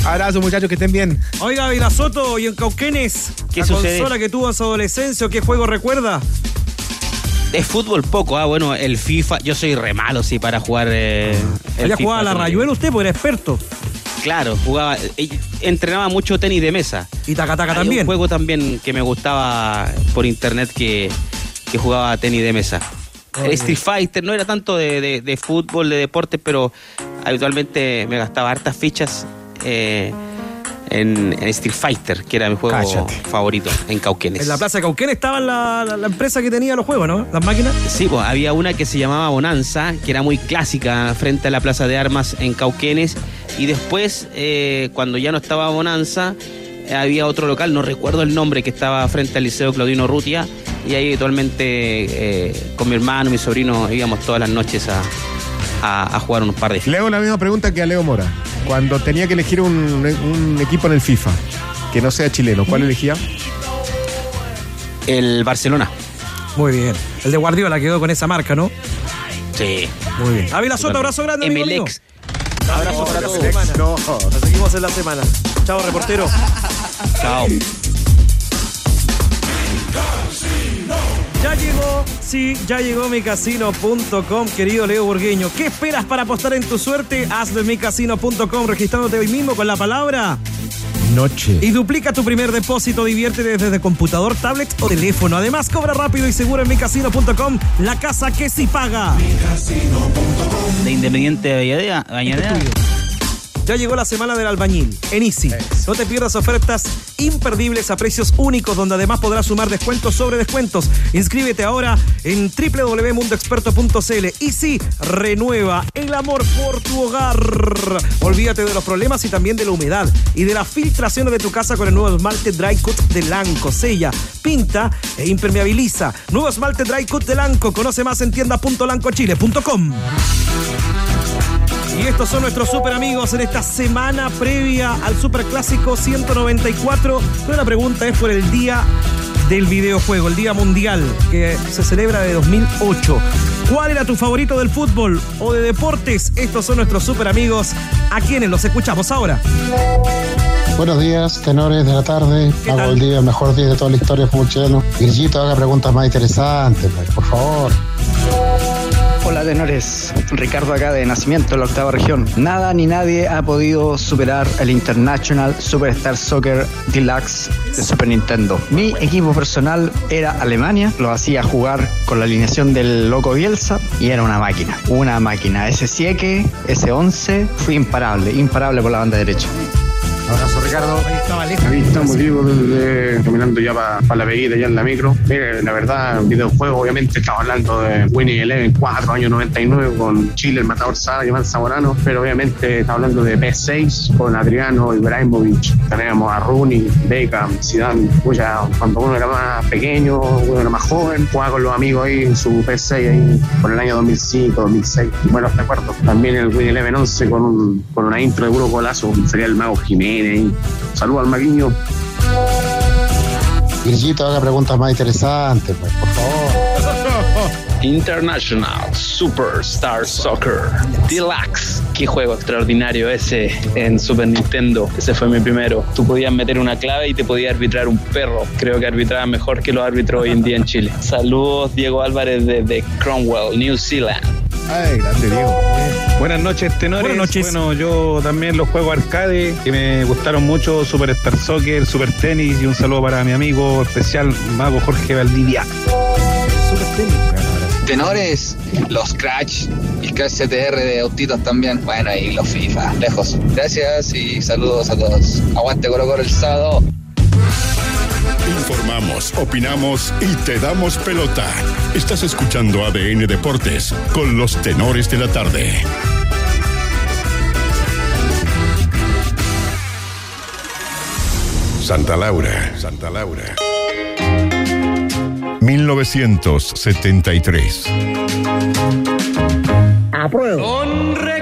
Abrazo, muchachos, que estén bien. Oiga, Vila Soto y en Cauquenes, ¿Qué la sucede? consola que tuvo en su adolescencia, ¿qué juego recuerda? De fútbol poco, ah, bueno, el FIFA, yo soy re malo, sí, para jugar eh, Había jugado a la. Rayuela usted, porque era experto. Claro, jugaba, eh, entrenaba mucho tenis de mesa. Y Tacataca Hay también. un juego también que me gustaba por internet que, que jugaba tenis de mesa. El Street Fighter no era tanto de, de- de fútbol, de deporte, pero habitualmente me gastaba hartas fichas eh, en, en Street Fighter, que era mi juego Cállate. favorito en Cauquenes. En la Plaza de Cauquenes estaba la, la- la empresa que tenía los juegos, ¿no? Las máquinas. Sí, pues había una que se llamaba Bonanza, que era muy clásica frente a la Plaza de Armas en Cauquenes. Y después, eh, cuando ya no estaba Bonanza, eh, había otro local, no recuerdo el nombre, que estaba frente al Liceo Claudino Rutia. Y ahí habitualmente eh, con mi hermano, mi sobrino, íbamos todas las noches a, a- a jugar unos par de Le hago la misma pregunta que a Leo Mora. Cuando tenía que elegir un, un equipo en el FIFA que no sea chileno, ¿cuál elegía? El Barcelona. Muy bien. El de Guardiola quedó con esa marca, ¿no? Sí. Muy bien. Ávila Soto, abrazo grande, amigo mío. MLX. Abrazo para todos. No, nos seguimos en la semana. Chao, reportero. Chao. Ya llegó, sí, ya llegó micasino.com, querido Leo Burgueño. ¿Qué esperas para apostar en tu suerte? Hazlo en micasino.com registrándote hoy mismo con la palabra Noche. y duplica tu primer depósito. Diviértete desde computador, tablet o teléfono. Además, cobra rápido y seguro en micasino.com, la casa que sí paga. De Independiente de Valladea. Ya llegó la semana del albañil en Easy. No te pierdas ofertas imperdibles a precios únicos donde además podrás sumar descuentos sobre descuentos. Inscríbete ahora en www.mundoexperto.cl. Easy renueva el amor por tu hogar. Olvídate de los problemas y también de la humedad y de las filtraciones de tu casa con el nuevo esmalte Dry Cut de Lanco. Sella, pinta e impermeabiliza. Nuevo esmalte Dry Cut de Lanco. Conoce más en tienda.lancochile.com. Y estos son nuestros super amigos en esta semana previa al Super Clásico 194. Pero la pregunta es por el día del videojuego, el Día Mundial, que se celebra de 2008. ¿Cuál era tu favorito del fútbol o de deportes? Estos son nuestros super amigos, a quienes los escuchamos ahora. Buenos días, tenores de la tarde. Hago el día, el mejor día de toda la historia del fútbol chileno. Virgito, haga preguntas más interesantes, pues, por favor. Hola tenores, Ricardo acá de Nacimiento, la octava región. Nada ni nadie ha podido superar el International Superstar Soccer Deluxe de Super Nintendo. Mi equipo personal era Alemania, lo hacía jugar con la alineación del Loco Bielsa y era una máquina, una máquina. Ese Sieque, ese 11, fue imparable, imparable por la banda derecha. Abrazo, Ricardo. Ahí estamos, Diego, desde, caminando ya para la veguita, ya en la micro. Mire, la verdad, videojuego, obviamente, estaba hablando de Winning Eleven 4, año 99, con Chile, el matador Sada, Iván Zamorano, pero obviamente está hablando de PS6, con Adriano, Ibrahimovic, teníamos a Rooney, Beckham, Zidane, Puya, cuando uno era más pequeño, uno era más joven, jugaba con los amigos ahí en su PS6, ahí, por el año 2005, 2006. Buenos recuerdos. También el Winning Eleven 11 con, un, con una intro de puro golazo, sería el mago Jiménez. Saludos al maguiño. Virgito, haga preguntas más interesantes, pues, por favor. International Superstar Soccer Deluxe. Qué juego extraordinario ese en Super Nintendo. Ese fue mi primero. Tú podías meter una clave y te podía arbitrar un perro. Creo que arbitraba mejor que los árbitros hoy en día en Chile. Saludos, Diego Álvarez desde Cromwell, New Zealand. Ay, grande Diego. Buenas noches, tenores. Buenas noches. Bueno, yo también los juegos arcade que me gustaron mucho, Super Star Soccer, Super Tenis y un saludo para mi amigo especial, Mago Jorge Valdivia. Tenores, los Crash, el Crash CTR de autitos también. Bueno, y los FIFA, lejos. Gracias y saludos a todos. Aguante Colo Colo el sábado. Informamos, opinamos y te damos pelota. Estás escuchando ADN Deportes con los tenores de la tarde. Santa Laura, Santa Laura. 1973. Con Historia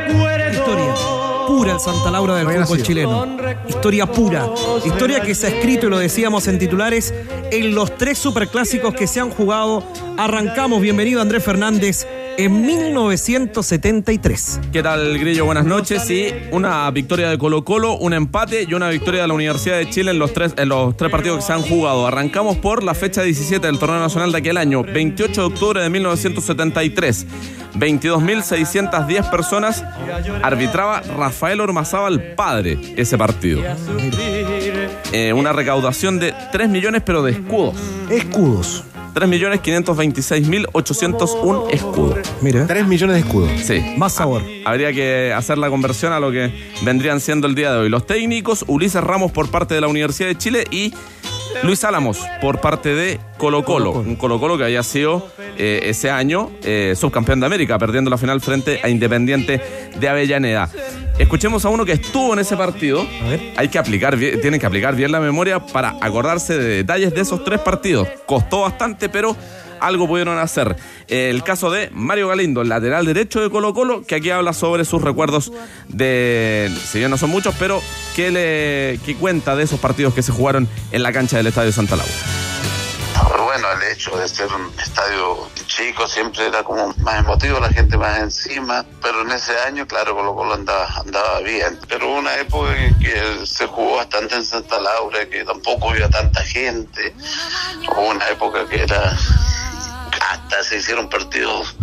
pura el Santa Laura del fútbol sido. chileno. Historia pura. Historia que se ha escrito, y lo decíamos en titulares, en los tres superclásicos que se han jugado. Arrancamos, bienvenido Andrés Fernández, en 1973. ¿Qué tal, Grillo? Buenas noches. Sí, una victoria de Colo Colo, un empate y una victoria de la Universidad de Chile en los tres, en los tres partidos que se han jugado. Arrancamos por la fecha 17 del torneo nacional de aquel año, 28 de octubre de 1973. 22.610 personas arbitraba Rafael Ormazábal padre ese partido. Eh, una recaudación de 3 millones, pero de escudos. Escudos. 3.526.801 escudos. Mira. 3 millones de escudos. Sí. Más sabor. Habría que hacer la conversión a lo que vendrían siendo el día de hoy. Los técnicos, Ulises Ramos por parte de la Universidad de Chile y Luis Álamos por parte de Colo Colo. Un Colo Colo que había sido eh, ese año eh, subcampeón de América, perdiendo la final frente a Independiente de Avellaneda. Escuchemos a uno que estuvo en ese partido. Hay que aplicar, tienen que aplicar bien la memoria para acordarse de detalles de esos tres partidos. Costó bastante, pero algo pudieron hacer. El caso de Mario Galindo, lateral derecho de Colo Colo, que aquí habla sobre sus recuerdos de, si bien no son muchos, pero que le que cuenta de esos partidos que se jugaron en la cancha del Estadio Santa Laura. Bueno, el hecho de ser un estadio chico siempre era como más emotivo, la gente más encima, pero en ese año, claro, Colo Colo andaba, andaba bien. Pero hubo una época en que se jugó bastante en Santa Laura, que tampoco había tanta gente. Hubo una época que era hasta se hicieron partidos,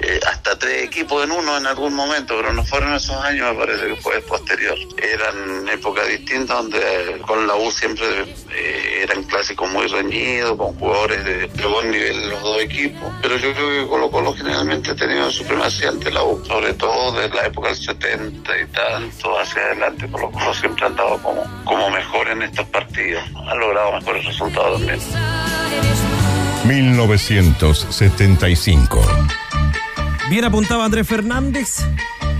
eh, hasta tres equipos en uno en algún momento, pero no fueron esos años, me parece que fue posterior. Eran épocas distintas donde con la U siempre eh, eran clásicos muy reñidos, con jugadores de, de buen nivel los dos equipos, pero yo creo que Colo Colo generalmente ha tenido supremacía ante la U, sobre todo desde la época del 70 y tanto hacia adelante, Colo Colo siempre ha andado como, como mejor en estos partidos, ha logrado mejores resultados también. 1975. Bien apuntaba Andrés Fernández.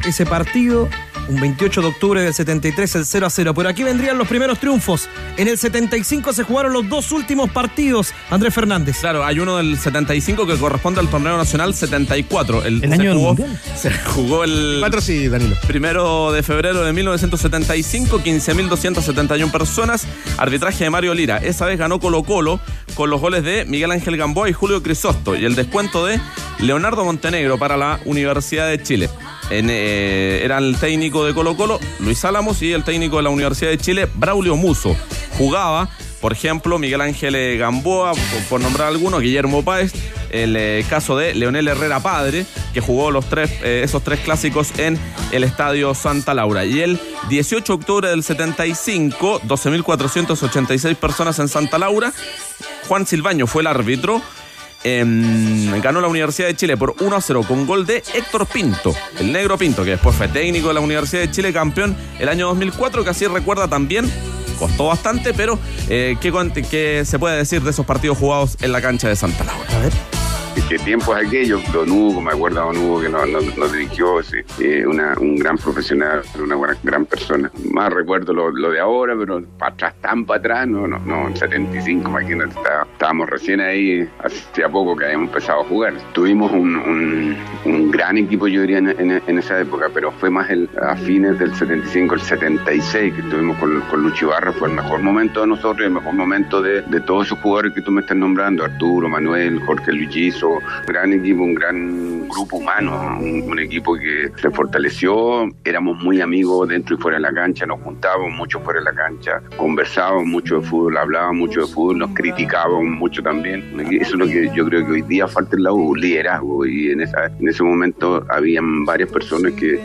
Ese partido, un 28 de octubre del 73, el 0 a 0. Pero aquí vendrían los primeros triunfos. En el 75 se jugaron los dos últimos partidos, Andrés Fernández. Claro, hay uno del 75 que corresponde al torneo nacional 74. El, El se año del jugó, Mundial. Se jugó el Cuatro sí, Danilo. primero de febrero de 1975, 15.271 personas. Arbitraje de Mario Lira. Esa vez ganó Colo Colo con los goles de Miguel Ángel Gamboa y Julio Crisosto. Y el descuento de Leonardo Montenegro para la Universidad de Chile. En, eh, era el técnico de Colo Colo, Luis Álamos, y el técnico de la Universidad de Chile, Braulio Muso. Jugaba, por ejemplo, Miguel Ángel Gamboa, por, nombrar algunos, Guillermo Páez, el eh, caso de Leonel Herrera Padre, que jugó los tres, eh, esos tres clásicos en el Estadio Santa Laura. Y el 18 de octubre del 75, 12.486 personas en Santa Laura. Juan Silvaño fue el árbitro. Em, ganó la Universidad de Chile por 1 a 0 con gol de Héctor Pinto, el negro Pinto, que después fue técnico de la Universidad de Chile, campeón el año 2004, que así recuerda también, costó bastante, pero eh, ¿qué, qué se puede decir de esos partidos jugados en la cancha de Santa Laura? A ver. Qué tiempos aquellos, Don Hugo, me acuerdo Don Hugo que nos, dirigió, sí, eh, una- un gran profesional, una buena, gran persona. Más recuerdo lo, de ahora, pero para atrás, tan para atrás, no, no, no, en 75, imagínate, está- estábamos recién ahí, hacía poco que habíamos empezado a jugar. Tuvimos un, un- gran equipo, yo diría, en, esa época, pero fue más el, a fines del 75, el 76, que estuvimos con, con Lucho Ibarra, fue el mejor momento de nosotros, y el mejor momento de, de todos esos jugadores que tú me estás nombrando, Arturo, Manuel, Jorge Luigizo, gran equipo, un gran grupo humano, un, equipo que se fortaleció, éramos muy amigos dentro y fuera de la cancha, nos juntábamos mucho fuera de la cancha, conversábamos mucho de fútbol, hablábamos mucho de fútbol, nos criticábamos mucho también. Eso es lo que yo creo que hoy día falta en la U, liderazgo, y en, esa, en ese momento habían varias personas que,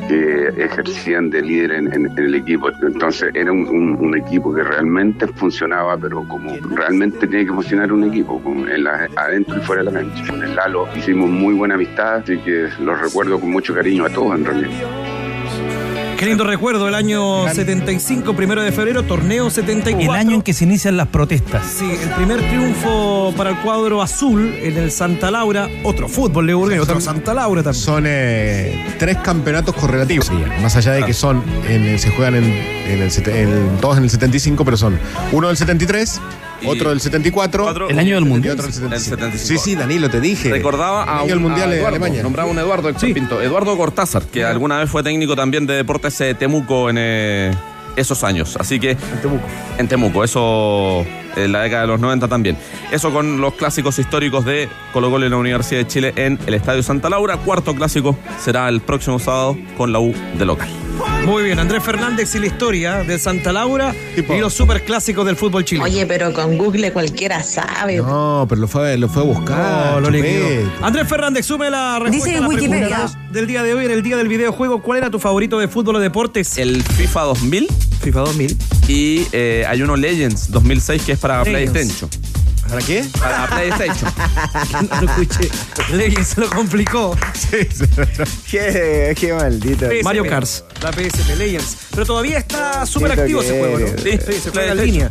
ejercían de líder en, el equipo, entonces era un, equipo que realmente funcionaba, pero como realmente tiene que funcionar un equipo, en la- adentro y fuera de la cancha. Con el Lalo hicimos muy buena amistad, así que los recuerdo con mucho cariño a todos en realidad. Qué lindo recuerdo, el año 75, primero de febrero, torneo 74. El año en que se inician las protestas. Sí, el primer triunfo para el cuadro azul en el Santa Laura. Otro fútbol de Burgueño, otro Santa Laura también. Son eh, tres campeonatos correlativos. sí, más allá de que son, en- se juegan en, en el, en- todos en el 75, pero son uno del 73, otro del 74. El año del y Mundial. otro del El 75. 75. Sí, sí, Danilo, te dije. Recordaba a, El año del un, Mundial a de Eduardo, Alemania. Nombraba un Eduardo Héctor Pinto. Eduardo Cortázar, que alguna vez fue técnico también de Deportes eh, Temuco en eh, esos años. Así que. En Temuco. En Temuco, eso en la década de los 90 también. Eso con los clásicos históricos de Colo Colo y la Universidad de Chile en el Estadio Santa Laura. Cuarto clásico será el próximo sábado con la U de local. Muy bien, Andrés Fernández y la historia del Santa Laura y los superclásicos del fútbol chileno. Oye, pero con Google cualquiera sabe. No, pero lo fue, lo fue a buscar. No, lo. Andrés Fernández, sume la respuesta Dice a la Wikipedia. del día de hoy, en el día del videojuego. ¿Cuál era tu favorito de fútbol o deportes? El FIFA 2000. FIFA 2000. Y eh, hay uno Legends 2006 que es para Legends. PlayStation. ¿Para qué? Para PlayStation. no lo escuché. Legends se lo complicó. Qué, qué maldito. PSP, Mario Kart. La PSP Legends. Pero todavía está súper activo ese juego, ¿no? toquero. Sí, se en línea.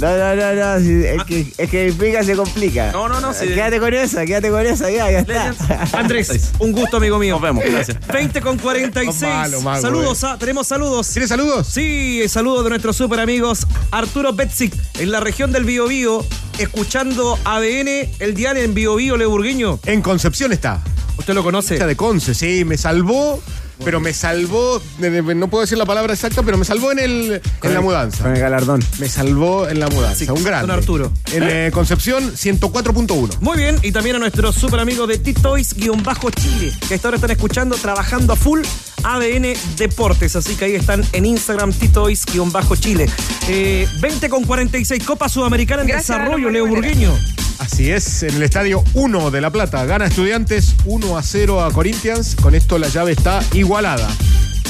No, no, no, no. si- es, que, es que pica se complica. No, no, no. sí. Quédate con esa, quédate con esa, ya, ya está. Andrés, un gusto, amigo mío. Nos vemos, gracias. 20 con 46. Malo, mago, saludos, ah, tenemos saludos. ¿Tienes saludos? Sí, saludos de nuestros super amigos Arturo Betzik en la región del Biobío, escuchando ADN, el dial en Biobío Leburgueño. En Concepción está. ¿Usted lo conoce? Hincha de Conce, sí, me salvó, pero me salvó, de- de- no puedo decir la palabra exacta, pero me salvó en, el, en la mudanza. Con el galardón. Me salvó en la mudanza, Sí, un don Arturo. En eh, Concepción, 104.1. Muy bien, y también a nuestros super amigos de Titoys-Chile, que hasta ahora están escuchando, trabajando a full ADN Deportes. Así que ahí están en Instagram, Titoys-Chile. Eh, 20 con 46, Copa Sudamericana en Gracias, desarrollo, Leo. Burgueño. Así es, en el estadio 1 de La Plata. Gana Estudiantes 1 a 0 a Corinthians. Con esto la llave está igualada.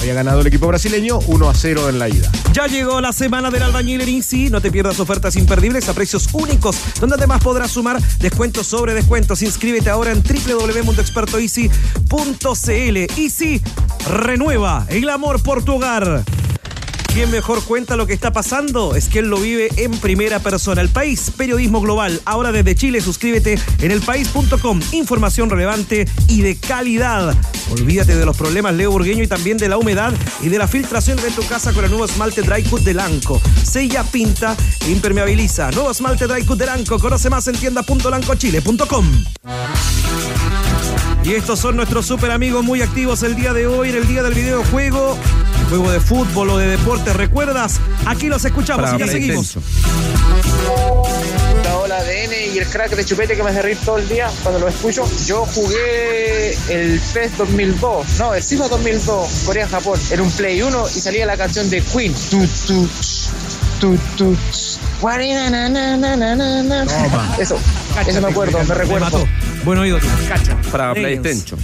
Había ganado el equipo brasileño 1 a 0 en la ida. Ya llegó la semana del albañil en Easy. No te pierdas ofertas imperdibles a precios únicos, donde además podrás sumar descuentos sobre descuentos. Inscríbete ahora en www.expertoeasy.cl. Easy renueva el amor por tu hogar. ¿Quién mejor cuenta lo que está pasando? Es que él lo vive en primera persona. El país, periodismo global. Ahora desde Chile, suscríbete en elpaís.com. Información relevante y de calidad. Olvídate de los problemas Leo Burgueño y también de la humedad y de la filtración de tu casa con el nuevo esmalte Dry Cut de Lanco. Sella, pinta e impermeabiliza. Nuevo esmalte Dry Cut de Lanco. Conoce más en tienda.lancochile.com. Y estos son nuestros super amigos muy activos el día de hoy, en el día del videojuego, juego de fútbol o de deporte. ¿Recuerdas? Aquí los escuchamos Para y ya seguimos. PlayStation. Hola, hola ADN y y el crack de chupete que me hace reír todo el día cuando lo escucho. Yo jugué el PES 2002, no, el FIFA 2002, Corea-Japón, en un Play 1 y salía la canción de Queen. Tu, tu, tu, tu, guarina, Eso, me acuerdo, me recuerdo. Buen oído, cacha. Para. PlayStation.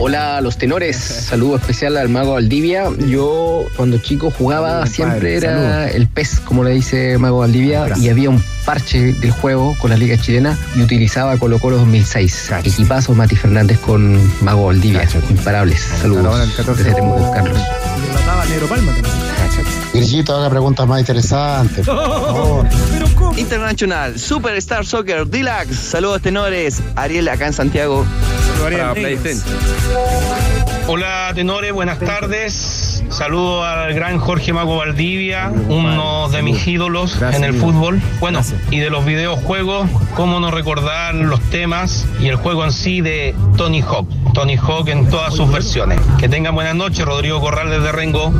Hola, los tenores. Saludo especial al mago Valdivia. Yo cuando chico jugaba siempre era saludos. el pez, como le dice Mago Valdivia, y había un parche del juego con la liga chilena y utilizaba Colo Colo 2006. Equipazo Mati Fernández con Mago Valdivia. Imparables. Saludos. Desde Temuco, Carlos. Y relataba Negro Palma también. Virgito, haga preguntas más interesantes. por favor. International Superstar Soccer Deluxe. Saludos tenores. Ariel acá en Santiago. Para PlayStation. Hola tenores, buenas tardes. Saludo al gran Jorge Mago Valdivia, uno de mis ídolos en el fútbol. Bueno, y de los videojuegos, cómo no recordar los temas y el juego en sí de Tony Hawk. Tony Hawk en todas sus versiones. Que tengan buenas noches, Rodrigo Corral desde Rengo.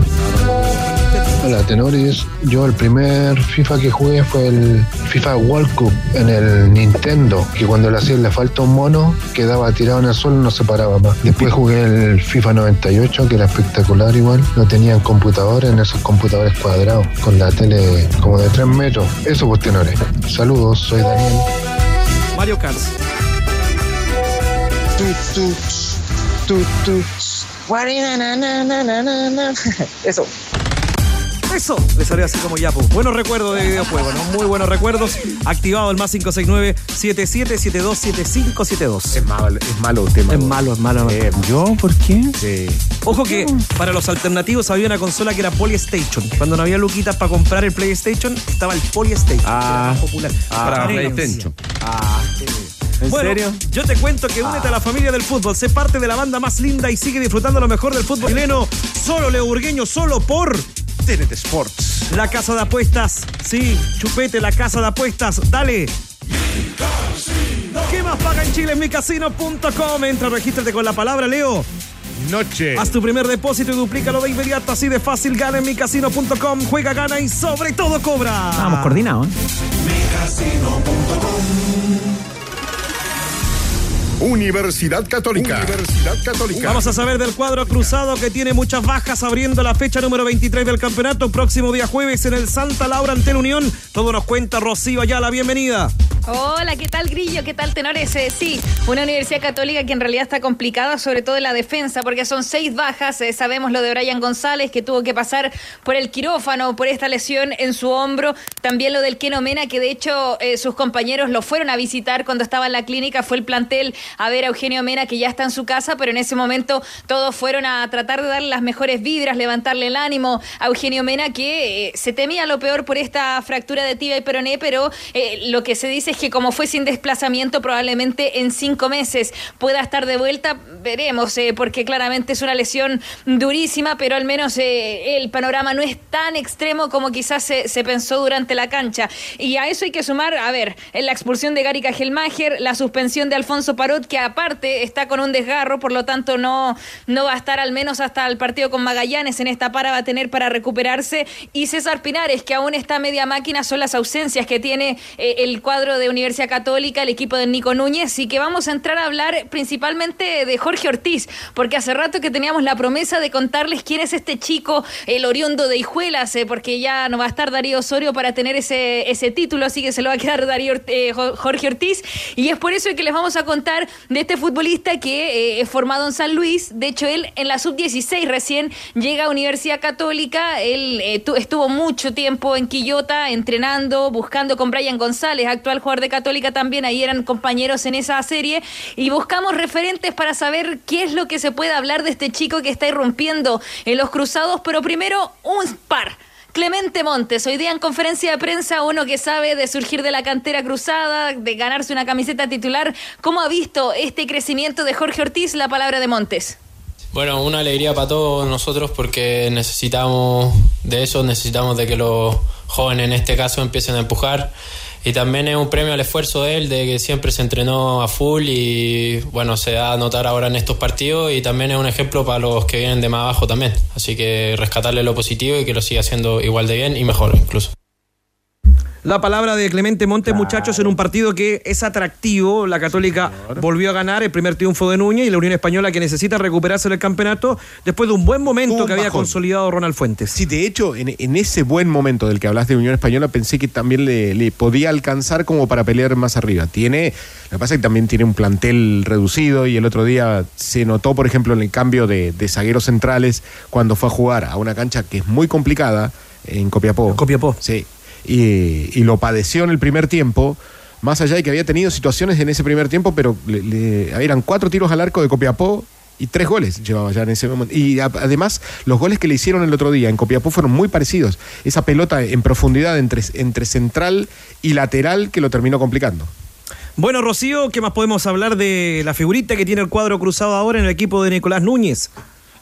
Hola, tenores. Yo el primer FIFA que jugué fue el FIFA World Cup en el Nintendo, que cuando le hacía le falta un mono, quedaba tirado en el suelo y no se paraba más. Después jugué el FIFA 98, que era espectacular igual. No tenían computadores en esos computadores cuadrados, con la tele como de 3 metros. Eso pues, tenores. Saludos, soy Daniel. Mario Kart. Tu, tu, tu, tu, guarina, na, na, na, na, na, na. Eso. Eso, le salió así como yapo. Buenos recuerdos de videojuegos, ¿no? Muy buenos recuerdos. Activado el más 569-7772-7572. Es malo, es malo el tema. Es malo, es malo. ¿Yo? ¿Por qué? Sí. Ojo que para los alternativos había una consola que era Polystation. Cuando no había luquitas para comprar el PlayStation, estaba el Polystation. Ah. que era más popular. Para Negra. PlayStation. Ah, ¿En bueno, serio? yo te cuento que únete a la familia del fútbol, sé parte de la banda más linda y sigue disfrutando lo mejor del fútbol chileno. Solo Leo Burgueño, solo por TNT Sports. la casa de apuestas. Sí, chupete, la casa de apuestas. Dale. ¿Qué más paga en Chile en micasino.com? Entra, regístrate con la palabra Leo. Noche. Haz tu primer depósito y duplícalo de inmediato, así de fácil. Gana en micasino.com. Juega, gana y sobre todo cobra. Estábamos coordinados. ¿eh? Universidad Católica. Universidad Católica. Vamos a saber del cuadro cruzado que tiene muchas bajas abriendo la fecha número 23 del campeonato. Próximo día jueves en el Santa Laura ante la Unión. Todo nos cuenta Rocío Ayala. Bienvenida. Hola, ¿qué tal Grillo? ¿Qué tal Tenores? Eh, sí, una universidad católica que en realidad está complicada, sobre todo en la defensa, porque son seis bajas. Eh, sabemos lo de Brian González, que tuvo que pasar por el quirófano, por esta lesión en su hombro. También lo del Keno Mena, que de hecho eh, sus compañeros lo fueron a visitar cuando estaba en la clínica. Fue el plantel a ver a Eugenio Mena, que ya está en su casa, pero en ese momento todos fueron a tratar de darle las mejores vibras, levantarle el ánimo a Eugenio Mena, que eh, se temía lo peor por esta fractura de tibia y peroné, pero lo que se dice es que como fue sin desplazamiento, probablemente en cinco meses pueda estar de vuelta. Veremos, eh, porque claramente es una lesión durísima, pero al menos eh, el panorama no es tan extremo como quizás se, pensó durante la cancha. Y a eso hay que sumar, a ver, la expulsión de Gary Cajelmacher, la suspensión de Alfonso Parot, que aparte está con un desgarro, por lo tanto no, no va a estar al menos hasta el partido con Magallanes. En esta para va a tener para recuperarse. Y César Pinares, que aún está media máquina, son las ausencias que tiene eh, el cuadro de Universidad Católica, el equipo de Nico Núñez. Y que vamos a entrar a hablar principalmente de Jorge Ortiz, porque hace rato que teníamos la promesa de contarles quién es este chico, el oriundo de Hijuelas, eh, porque ya no va a estar Darío Osorio para tener ese, ese título, así que se lo va a quedar Darío, eh, Jo- Jorge Ortiz. Y es por eso que les vamos a contar de este futbolista que eh, es formado en San Luis. De hecho, él en la sub-16 recién llega a Universidad Católica. Él eh, tu- estuvo mucho tiempo en Quillota entrenando, buscando con Brian González, actual jugador de Católica también. Ahí eran compañeros en esa serie. Y buscamos referentes para saber qué es lo que se puede hablar de este chico que está irrumpiendo en los cruzados. Pero primero, un par. Clemente Montes, hoy día en conferencia de prensa, uno que sabe de surgir de la cantera cruzada, de ganarse una camiseta titular. ¿Cómo ha visto este crecimiento de Jorge Ortiz? La palabra de Montes. Bueno, una alegría para todos nosotros porque necesitamos de eso, necesitamos de que los jóvenes en este caso empiecen a empujar y también es un premio al esfuerzo de él, de que siempre se entrenó a full y bueno, se da a notar ahora en estos partidos y también es un ejemplo para los que vienen de más abajo también. Así que rescatarle lo positivo y que lo siga haciendo igual de bien y mejor incluso. La palabra de Clemente Montes, muchachos, en un partido que es atractivo. La Católica volvió a ganar el primer triunfo de Núñez y la Unión Española que necesita recuperarse del campeonato después de un buen momento Un que había consolidado Ronald Fuentes. Sí, de hecho, en, en ese buen momento del que hablas de Unión Española, pensé que también le, le podía alcanzar como para pelear más arriba. Tiene, lo que pasa es que también tiene un plantel reducido y el otro día se notó, por ejemplo, en el cambio de, de zagueros centrales cuando fue a jugar a una cancha que es muy complicada en Copiapó. Copiapó. Sí. Y, lo padeció en el primer tiempo. Más allá de que había tenido situaciones en ese primer tiempo, pero le- eran cuatro tiros al arco de Copiapó y tres goles llevaba ya en ese momento. Y además, los goles que le hicieron el otro día en Copiapó fueron muy parecidos. Esa pelota en profundidad entre, entre central y lateral que lo terminó complicando. Bueno, Rocío, ¿qué más podemos hablar de la figurita que tiene el cuadro cruzado ahora en el equipo de Nicolás Núñez?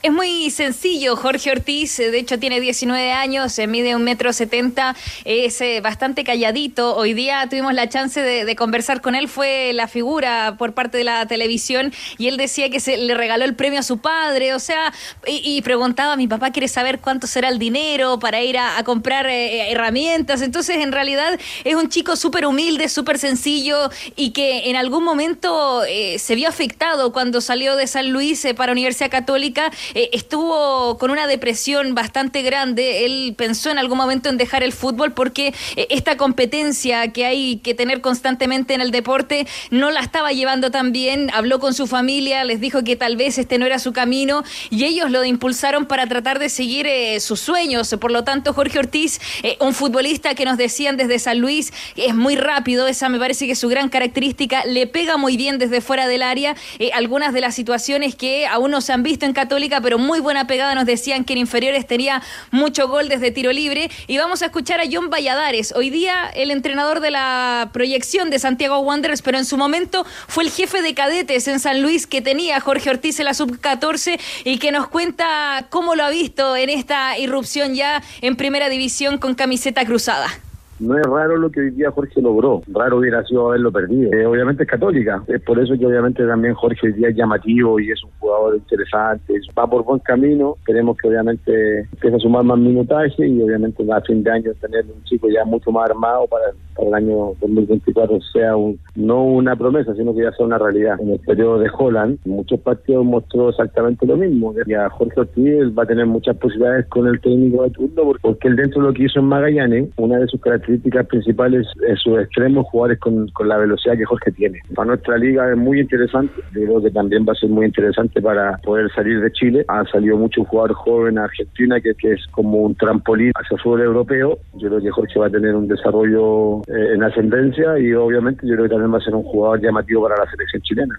Es muy sencillo, Jorge Ortiz, eh, de hecho tiene 19 años, se mide un metro setenta, es eh, bastante calladito. Hoy día tuvimos la chance de, conversar con él, fue la figura por parte de la televisión y él decía que se le regaló el premio a su padre, o sea, y, preguntaba, mi papá quiere saber cuánto será el dinero para ir a, comprar eh, herramientas. Entonces, en realidad es un chico súper humilde, súper sencillo y que en algún momento eh, se vio afectado cuando salió de San Luis eh, para Universidad Católica. Eh, estuvo con una depresión bastante grande. Él pensó en algún momento en dejar el fútbol porque eh, esta competencia que hay que tener constantemente en el deporte no la estaba llevando tan bien. Habló con su familia, les dijo que tal vez este no era su camino y ellos lo impulsaron para tratar de seguir eh, sus sueños. Por lo tanto, Jorge Ortiz, un futbolista que nos decían desde San Luis, es muy rápido, esa me parece que es su gran característica, le pega muy bien desde fuera del área. Algunas de las situaciones que aún no se han visto en Católica, pero muy buena pegada, nos decían que en inferiores tenía mucho gol desde tiro libre. Y vamos a escuchar a John Valladares, hoy día el entrenador de la proyección de Santiago Wanderers, pero en su momento fue el jefe de cadetes en San Luis que tenía Jorge Ortiz en la sub-14 y que nos cuenta cómo lo ha visto en esta irrupción ya en primera división con camiseta cruzada. No es raro lo que hoy día Jorge logró, raro hubiera sido haberlo perdido. Eh, obviamente es católica, es por eso que obviamente también Jorge hoy día es llamativo y es un jugador interesante, va por buen camino, queremos que obviamente empiece a sumar más minutaje y obviamente a fin de año tener un chico ya mucho más armado para, para el año 2024 sea un, no una promesa, sino que ya sea una realidad. En el periodo de Holland, muchos partidos mostró exactamente lo mismo. Y a Jorge Ortiz va a tener muchas posibilidades con el técnico de turno, porque él dentro de lo que hizo en Magallanes, una de sus características principales es sus extremos jugadores con, con la velocidad que Jorge tiene. Para nuestra liga es muy interesante, yo creo que también va a ser muy interesante para poder salir de Chile. Ha salido mucho jugador joven a Argentina, que, que es como un trampolín hacia fútbol europeo. Yo creo que Jorge va a tener un desarrollo eh, en ascendencia y obviamente yo creo que también va a ser un jugador llamativo para la selección chilena.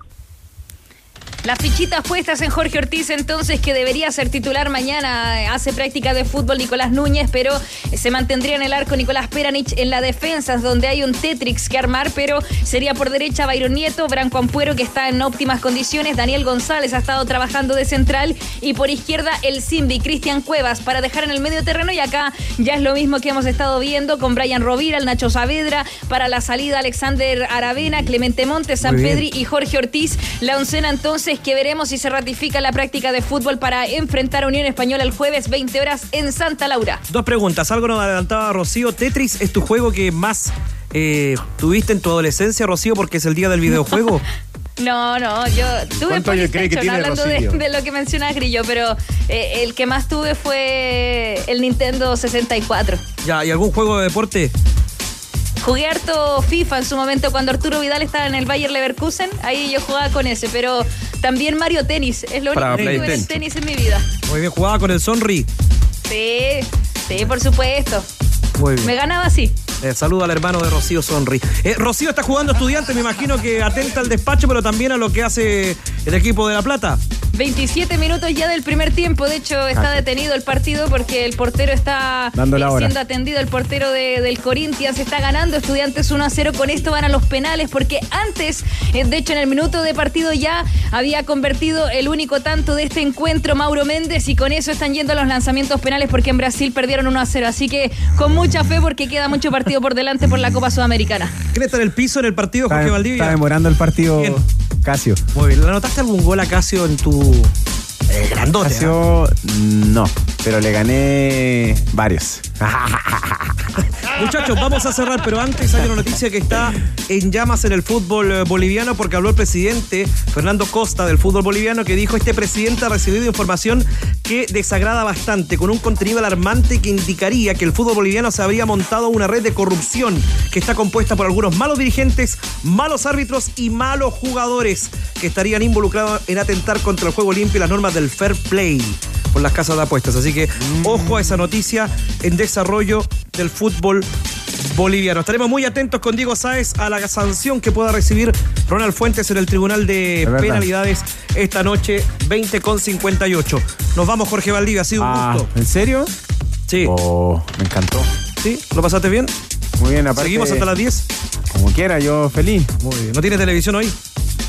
Las fichitas puestas en Jorge Ortiz, entonces, que debería ser titular mañana. Hace práctica de fútbol Nicolás Núñez, pero se mantendría en el arco Nicolás Peranich en la defensa, donde hay un Tetrix que armar, pero sería por derecha Byron Nieto, Branco Ampuero, que está en óptimas condiciones, Daniel González ha estado trabajando de central, y por izquierda el Simbi, Cristian Cuevas, para dejar en el medio terreno, y acá ya es lo mismo que hemos estado viendo con Brian Rovira, el Nacho Saavedra, para la salida Alexander Aravena, Clemente Montes, San. Pedri y Jorge Ortiz. La oncena entonces que veremos si se ratifica la práctica de fútbol para enfrentar a Unión Española el jueves 20 horas en Santa Laura. Dos preguntas. Algo nos adelantaba Rocío. ¿Tetris es tu juego que más eh, tuviste en tu adolescencia, Rocío, porque es el día del videojuego? No, no, yo tuve ¿Cuántos años cree que PlayStation, hablando de, lo que mencionas Grillo, pero eh, el que más tuve fue el Nintendo 64. ya, ¿y algún juego de deporte? Jugué harto FIFA en su momento cuando Arturo Vidal estaba en el Bayer Leverkusen, ahí yo jugaba con ese, pero también Mario Tenis, es lo Para único que tuve en PlayStation. tenis en mi vida. Muy bien, jugaba con el Sonri. Sí, sí, por supuesto. Muy bien. Me ganaba así. Eh, saluda al hermano de Rocío Sonri. Eh, Rocío está jugando estudiante, me imagino que atenta al despacho, pero también a lo que hace el equipo de La Plata. 27 minutos ya del primer tiempo. De hecho, está detenido el partido porque el portero está Dando la eh, hora. siendo atendido. El portero de- del Corinthians está ganando. Estudiantes 1 a 0. Con esto van a los penales porque antes, eh, de hecho, en el minuto de partido ya había convertido el único tanto de este encuentro Mauro Méndez y con eso están yendo a los lanzamientos penales porque en Brasil perdieron 1 a 0. Así que con mucha fe porque queda mucho partido por delante por la Copa Sudamericana. ¿Quién está en el piso en el partido, Está, Jorge está Valdivia? demorando el partido Casio. Muy bien. ¿Le anotaste algún gol a Casio en tu eh, grandote? No. pero le gané varios. Muchachos, vamos a cerrar, pero antes hay una noticia que está en llamas en el fútbol eh, boliviano porque habló el presidente Fernando Costa del fútbol boliviano que dijo este presidente ha recibido información que desagrada bastante con un contenido alarmante que indicaría que el fútbol boliviano se habría montado una red de corrupción que está compuesta por algunos malos dirigentes, malos árbitros y malos jugadores que estarían involucrados en atentar contra el juego limpio y las normas del fair play por las casas de apuestas. Así que ojo a esa noticia en desarrollo del fútbol boliviano. Estaremos muy atentos con Diego Sáez a la sanción que pueda recibir Ronald Fuentes en el Tribunal de. Penalidades esta noche, 20 con 58. Nos vamos, Jorge Valdivia. Ha sido un Ah, gusto. ¿En serio? Sí. Oh, me encantó. ¿Sí? ¿Lo pasaste bien? Muy bien, aparte. ¿Seguimos hasta las 10? Como quiera, yo feliz. Muy bien. ¿No tienes televisión hoy?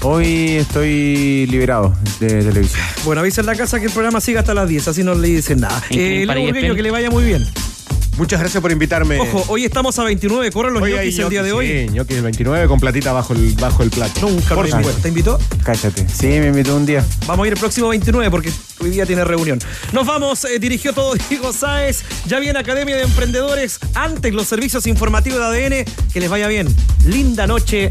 Hoy estoy liberado de televisión. Bueno, avisa en la casa que el programa siga hasta las 10, así no le dicen nada. ¿En qué Eh, Leo? Burgueño, que le vaya muy bien. Muchas gracias por invitarme. Ojo, hoy estamos a 29, corren los ñoquis el día de hoy. Sí, ñoquis el 29 con platita bajo el, bajo el plato. Nunca Por lo. ¿Te invitó? Cállate. Sí, me invitó un día. Vamos a ir el próximo 29 porque hoy día tiene reunión. Nos vamos, eh, dirigió todo Diego Sáez. Ya viene Academia de Emprendedores. Antes los servicios informativos de ADN. Que les vaya bien. Linda noche